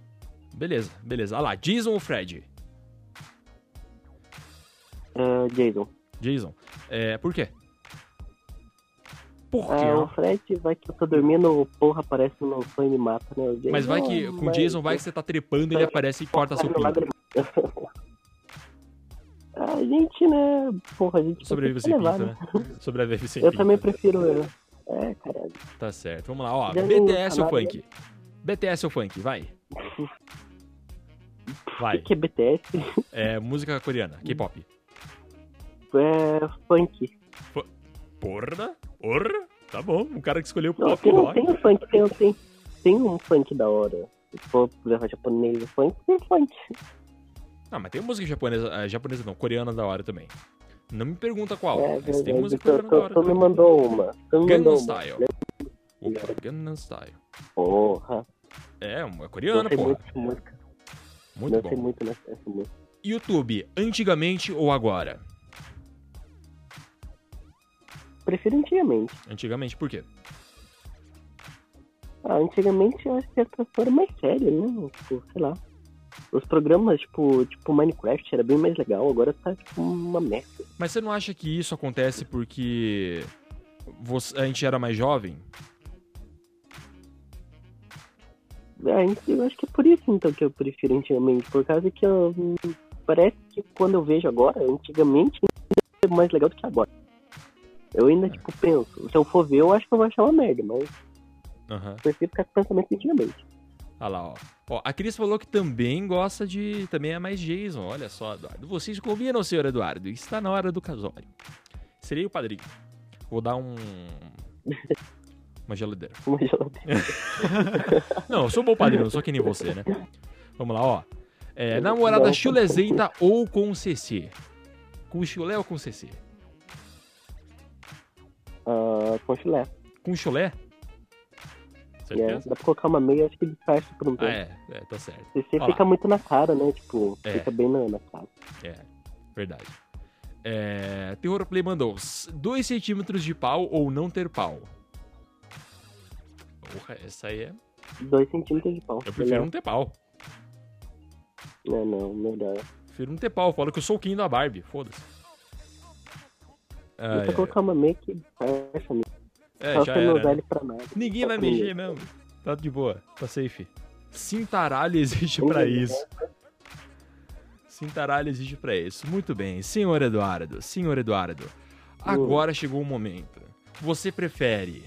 Beleza, beleza. Ah lá, Jason ou Fred? Ah, Jason. Jason. É, por quê? Por quê? Ah, ó? o Fred vai que eu tô dormindo, o porra aparece no sonho e me mata, né? O Jason, Mas vai que com o Jason vai que você tá trepando, ele aparece e corta seu pinto. A gente, né? Porra, a gente Sobrevive sem pinto, né? Sobrevive sem Eu também prefiro. eu. É, caralho. Tá certo. Vamos lá, ó. Já BTS ou nada. funk? BTS ou funk? Vai. O Vai. que, que é BTS? É música coreana, K-pop. É funk. Porra, porra. Tá bom. Um cara que escolheu Não, pop tem, rock. tem um funk, tem, tem, tem um funk da hora. Se for levar japonês, o funk, tem funk. Ah, mas tem música japonesa, ah, japonesa não, coreana da hora também. Não me pergunta qual, É mas tem verdade. música coreana da hora tu me mandou uma. Gangnam mandou uma. Style. Opa, Gangnam Style. Porra. É, uma coreana, Gostei porra. muito música. Muito bom. muito nessa essa música. YouTube, antigamente ou agora? Prefiro antigamente. Antigamente, por quê? Ah, antigamente eu acho que as pessoas eram mais sérias, né? Tipo, sei lá. Os programas, tipo, tipo Minecraft era bem mais legal, agora tá tipo uma merda. Mas você não acha que isso acontece porque você- a gente era mais jovem? Então, eu acho que é por isso então que eu prefiro antigamente, por causa que eu, hum, parece que quando eu vejo agora, antigamente é mais legal do que agora. Eu ainda, tipo, penso, se eu for ver, eu acho que eu vou achar uma merda, mas eu prefiro ficar com o pensamento antigamente. Olha lá, ó. Ó, a Cris falou que também gosta de. Também é mais Jason. Olha só, Eduardo. Vocês combinam, senhor Eduardo? Está na hora do casório. Serei o padrinho. Vou dar um. Uma geladeira. Uma geladeira. Não, eu sou um bom padrinho, sou que nem você, né? Vamos lá, ó. É, namorada chulezeita ou com CC? Com chulé ou com CC? Ah, com chulé. Com chulé? É, dá pra colocar uma meia, acho que disfarça por um Ah, tempo. é, é, tá certo. Ó fica muito na cara, né? Tipo, É. fica bem na, na cara. É, verdade. É, Terror Play mandou 2 centímetros de pau ou não ter pau? Porra, essa aí é. Dois centímetros de pau. Eu prefiro não ter pau. Não, não, melhor. Prefiro não ter pau. Falo que eu sou o Kim da Barbie. Foda-se. Ai, Deixa eu ai. colocar uma meia que disfarça mesmo. É, Só já era. pra nada. Ninguém vai mexer mesmo. Tá de boa, tá safe. Cintaralho existe pra isso. Cintaralho existe pra isso. Muito bem, senhor Eduardo, senhor Eduardo. Agora chegou o momento. Você prefere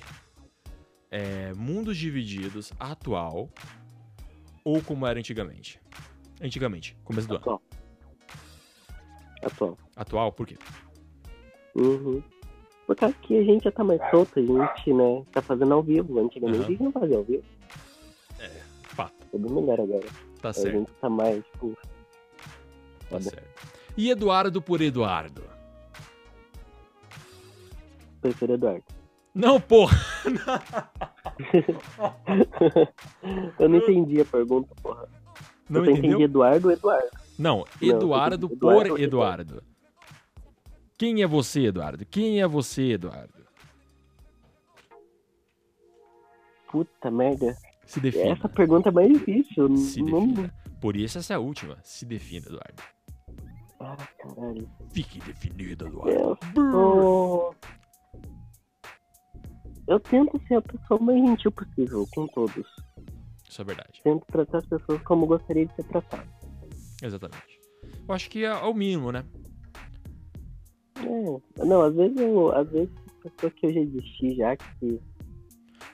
é, mundos divididos atual ou como era antigamente? Antigamente, começo do ano. Atual. Atual. Atual, por quê? Uhum. Por causa que a gente já tá mais solto, a gente, né, tá fazendo ao vivo. Antigamente a gente não fazia ao vivo. Fato, Tudo melhor agora. tá A certo, gente tá mais, tipo, tá foda. certo. E Eduardo por Eduardo? prefiro Eduardo. Não, porra! eu não entendi a pergunta, porra. Não eu entendi Eduardo ou Eduardo. Não, Eduardo entendi por Eduardo. Eduardo. Quem é você, Eduardo? Quem é você, Eduardo? Puta merda. Se defina. Essa pergunta é mais difícil. Se não... defina. Por isso essa é a última. Se defina, Eduardo. Ah, caralho. Fique definido, Eduardo. Eu sou... Eu tento ser a pessoa mais gentil possível com todos. Isso é verdade. Tento tratar as pessoas como gostaria de ser tratado. Exatamente. Eu acho que é o mínimo, né? É. Não, às vezes eu. Às vezes pessoa que eu já desisti já, que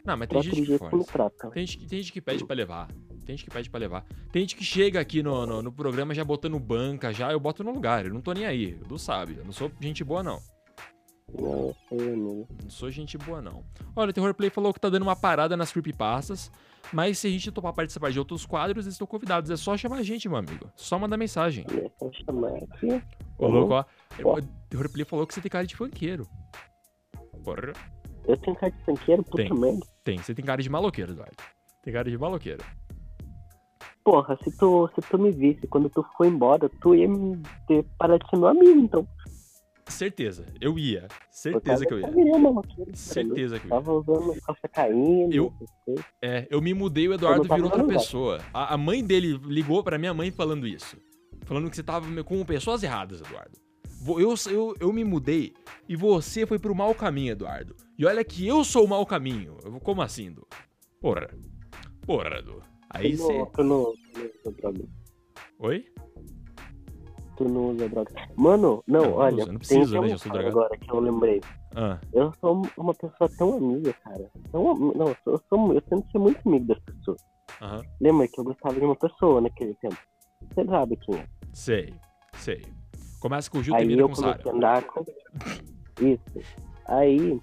Não, mas tem gente que força. Tem gente, tem gente que pede pra levar. Tem gente que pede pra levar. Tem gente que chega aqui no, no, no programa já botando banca, já eu boto no lugar. Eu não tô nem aí. Tu sabe. Eu não sou gente boa, não. Não, eu amigo. Não sou gente boa, não. Olha, o Terror Play falou que tá dando uma parada nas creepypastas. Mas se a gente topar participar de outros quadros, eles estão convidados. É só chamar a gente, meu amigo. Só mandar mensagem. É só chamar aqui. Ô, Uhum. louco, ó. Ó. O Terror Play falou que você tem cara de funkeiro. Porra. Eu tenho cara de sanqueiro, puta Tem. merda. Tem. Você tem cara de maloqueiro, Eduardo. Tem cara de maloqueiro. Porra, se tu, se tu me visse quando tu foi embora, tu ia me ter parado de ser meu amigo, então. Certeza. Eu ia. Certeza que eu ia. Certeza que eu ia. Tava usando calça caindo. Eu-. É, eu me mudei, o Eduardo virou outra lugar. pessoa. A, a mãe dele ligou pra minha mãe falando isso. Falando que você tava com pessoas erradas, Eduardo. Eu, eu, eu me mudei e você foi pro mau caminho, Eduardo. E olha que eu sou o mau caminho. Eu Como assim, Edu? Porra. Porra, Edu. Aí você. tu não, usa droga. Oi? Tu não usa droga. Mano, não, Não, eu olha, não eu tem né, já sou drogado. agora que eu lembrei. Ah, Eu sou uma pessoa tão amiga, cara. Tão, não, eu, sou, eu, sou, eu tento ser muito amigo das pessoas. Lembra que eu gostava de uma pessoa naquele tempo? Você sabe quem é. Sei. Sei. Começa com o Ju, Aí termina eu com comecei Sara. andar com. Isso. Aí.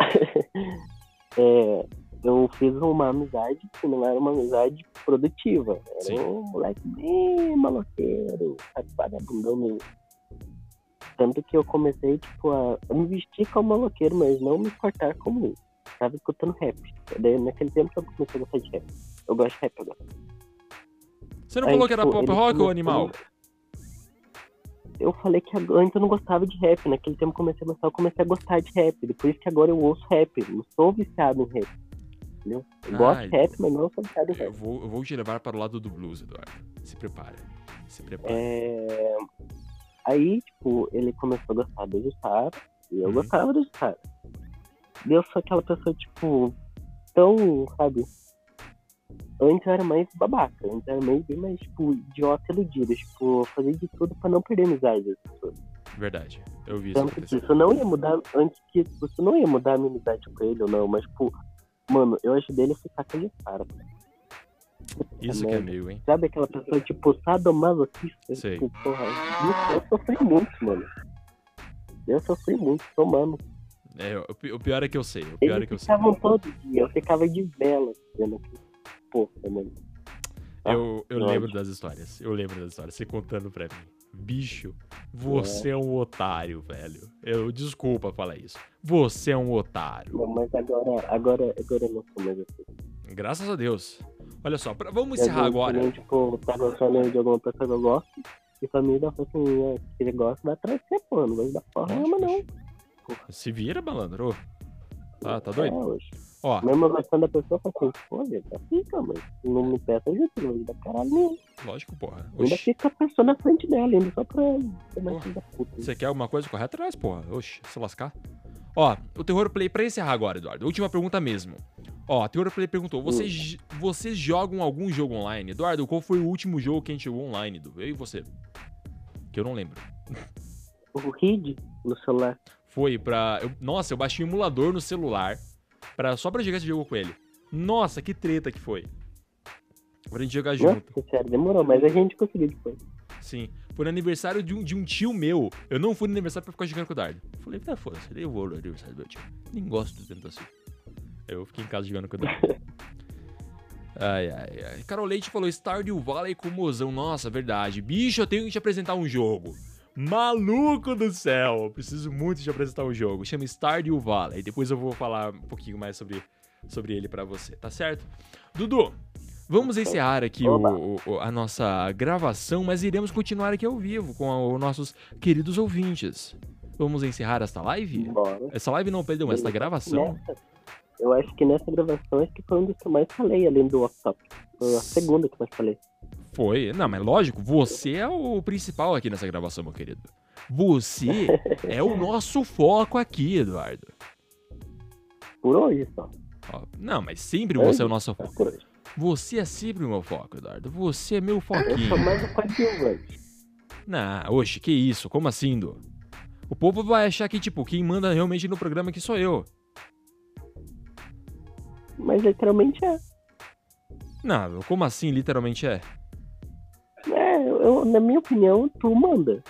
é, eu fiz uma amizade que não era uma amizade produtiva. Era Sim. um moleque bem maloqueiro, vagabundão mesmo. Tanto que eu comecei, tipo, a me vestir como maloqueiro, mas não me cortar como um. Tava escutando rap. Daí, naquele tempo que eu comecei a gostar de rap. Eu gosto de rap agora. Você não Aí, falou que era tipo, pop rock ou animal? Eu falei que antes eu não gostava de rap. Naquele tempo eu comecei a gostar, eu comecei a gostar de rap. Depois que agora eu ouço rap. Eu não sou viciado em rap. Entendeu? Eu Ah, gosto de rap, mas não sou viciado em Eu rap. vou, eu vou te levar para o lado do blues, Eduardo. Se prepara. Se prepara. É... Aí, tipo, ele começou a gostar do Jussara. E eu Uhum. gostava do Jussara. E eu sou aquela pessoa, tipo, tão, sabe? Antes eu era mais babaca. Antes eu era meio bem mais, tipo, idiota iludido. Tipo, fazia de tudo pra não perder amizade das pessoas. Verdade. Eu vi isso acontecer. isso não ia mudar antes que isso não ia mudar a minha amizade com ele ou não, mas tipo, mano, eu ajudei ele a ficar com ele cara. Isso que é meio, hein? Sabe aquela pessoa tipo sadomasoquista? Sei. Tipo, porra, eu sofri muito, mano. Eu sofri muito, tomando. É, o pi- o pior é que eu sei. O pior é Eles que eu sei. ficavam todo dia, eu ficava de vela vendo aquilo. Porra, mano. Eu, eu ódio. lembro das histórias. Eu lembro das histórias. Você contando pra mim. Bicho, você é um otário, velho. Eu desculpa falar isso. Você é um otário. Não, mas agora, agora, agora eu não sou mais assim. Graças a Deus. Olha só, pra- vamos Eu encerrar vou agora. também, tipo, tá gostando de alguma pessoa que eu gosto. E família fala assim, é, ele gosta, vai atrás de você, mano. Vai dar porra, Lógico, mas não. bicho. Se vira, malandro. Tá, tá doido? É, hoje. Ó, Mesmo eu gostando da pessoa, falo assim, pô, gente, tá fica, mas se não me peça ajuda, não dar caralho nenhum. lógico, porra. Ainda Oxi. fica a pessoa na frente dela, ainda só pra. Você quer alguma coisa? Corre atrás, porra. Oxe, se lascar. Ó, o Terror Play, pra encerrar agora, Eduardo. Última pergunta mesmo. Ó, o Terror Play perguntou: vocês, vocês jogam algum jogo online? Eduardo, qual foi o último jogo que a gente jogou online, Edu? Eu e você. Que eu não lembro. O Reed no celular. Foi pra. eu- nossa, eu baixei um emulador no celular pra, só pra jogar esse jogo com ele. Nossa, que treta que foi. Pra gente jogar junto. Nossa, sério, demorou, mas a gente conseguiu depois. Sim. Foi no aniversário de um, de um tio meu. Eu não fui no aniversário pra ficar jogando com o Dardo. Falei, tá foda-se, eu vou no aniversário do meu tio. Nem gosto tanto assim. Eu fiquei em casa jogando com o Dardo. Ai, ai, ai. Carol Leite falou Stardew Valley com mozão. Nossa, verdade. Bicho, eu tenho que te apresentar um jogo. Maluco do céu! Preciso muito de apresentar o jogo. Chama Stardew Valley. Depois eu vou falar um pouquinho mais sobre, sobre ele pra você, tá certo? Dudu, vamos encerrar aqui o, o- a nossa gravação, mas iremos continuar aqui ao vivo com os nossos queridos ouvintes. Vamos encerrar esta live? Bora. Essa live não, perdão, esta gravação. Nessa, eu acho que nessa gravação acho que foi um dos que eu mais falei, além do off-top. Foi a segunda que eu mais falei. Foi. Não, mas lógico, você é o principal aqui nessa gravação, meu querido. Você é o nosso foco aqui, Eduardo. Por só. Ó, Não, mas sempre você é o nosso É foco. Você é sempre o meu foco, Eduardo. Você é meu Eu sou foquinho. mais um coadjuvante. Não, oxe, que isso? Como assim, Du? O povo vai achar que, tipo, quem manda realmente no programa aqui sou eu. Mas literalmente é. Não, como assim, literalmente é? É, eu, na minha opinião, tu manda.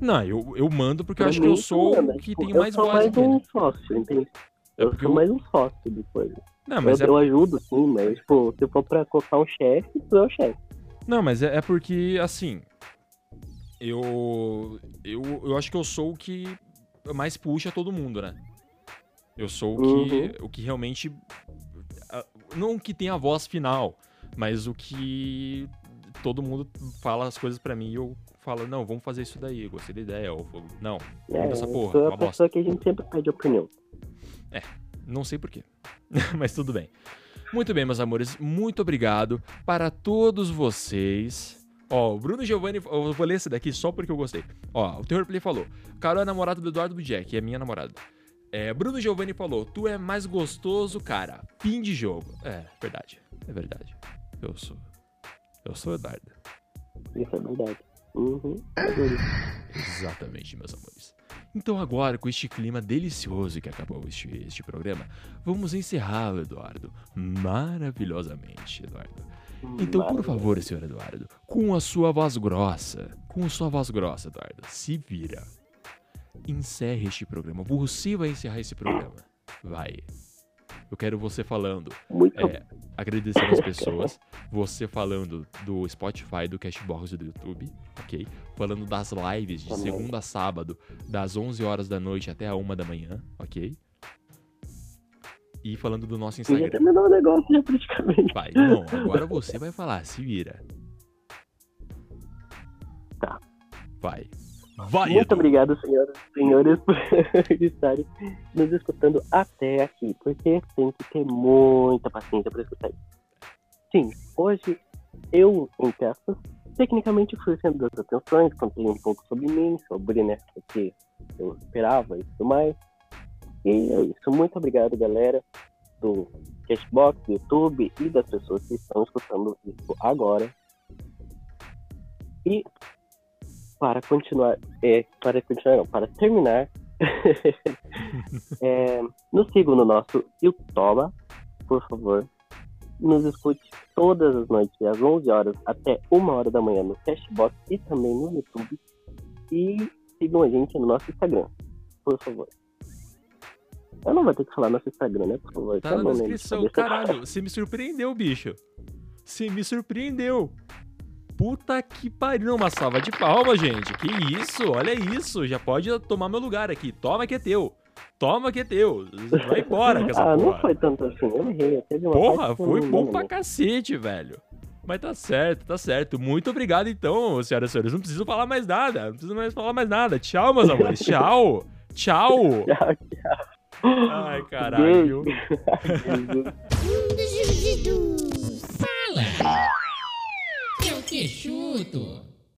Não, eu, eu mando porque eu acho que eu sou manda. o que Tipo, tem eu mais sou voz mais aqui. um né? sócio, entende? É Eu sou eu- mais um sócio do coisa. Não, mas eu, é eu ajudo, sim, mas, tipo, se for pra colocar um chefe, tu é o chefe. Não, mas é, é porque, assim. Eu, eu. Eu acho que eu sou o que mais puxa todo mundo, né? Eu sou o que, o que realmente. Não o que tem a voz final, mas o que todo mundo fala as coisas pra mim e eu falo, não, vamos fazer isso daí, gostei da ideia. Ou, não, É, essa porra, sou uma a bosta. pessoa que a gente sempre pede opinião. Não sei porquê. Mas tudo bem. Muito bem, meus amores. Muito obrigado para todos vocês. Ó, o Bruno Giovanni, eu vou ler esse daqui só porque eu gostei. Ó, o Terror Play falou: Carol é namorada do Eduardo que é minha namorada. É, Bruno Giovanni falou: Tu é mais gostoso, cara. Fim de jogo. É, verdade. É verdade. Eu sou. Eu sou o Eduardo. Isso é verdade. Uhum. Exatamente, meus amores. Então agora, com este clima delicioso que acabou este, este programa, vamos encerrá-lo, Eduardo. Maravilhosamente, Eduardo. Então, por favor, senhor Eduardo, com a sua voz grossa, com a sua voz grossa, Eduardo, se vira. Encerre este programa. Você vai encerrar esse programa. Vai. Eu quero você falando Muito é, agradecendo as pessoas, você falando do Spotify, do Cashbox e do YouTube, ok? Falando das lives de segunda a sábado, das 11 horas da noite até a 1 da manhã, ok? E falando do nosso Já Instagram. terminou o negócio já praticamente. Vai, não, agora você vai falar, se vira. Tá. Vai. Vai, Muito Edu. obrigado, senhoras e senhores, por estarem nos escutando até aqui, porque tem que ter muita paciência para escutar isso. Sim, hoje eu, entre aspas, tecnicamente fui o centro das atenções, contei um pouco sobre mim, sobre né, o que eu esperava e tudo mais. E é isso. Muito obrigado, galera, do Cashbox, do YouTube e das pessoas que estão escutando isso agora. E para continuar, é, para continuar, não, para terminar, é, nos sigam no nosso YouTube, por favor. Nos escute todas as noites, às 11 horas até 1 hora da manhã no Cashbox e também no YouTube. E sigam a gente no nosso Instagram, por favor. Eu não vou ter que falar nosso Instagram, né? Por favor. Tá Eu na de descrição. Caralho, você me surpreendeu, bicho. Você me surpreendeu. Puta que pariu. Uma salva de palmas, gente. Que isso? Olha isso. Já pode tomar meu lugar aqui. Toma que é teu. Toma que é teu. Vai embora com essa ah, porra. não foi tanto assim, eu errei. Teve uma Porra, foi bom pra cacete, velho. Mas tá certo, tá certo. Muito obrigado, então, senhoras e senhores. Não preciso falar mais nada. Não preciso mais falar mais nada. Tchau, meus amores. Tchau. Tchau. Tchau, tchau. Ai, caralho. Jesus.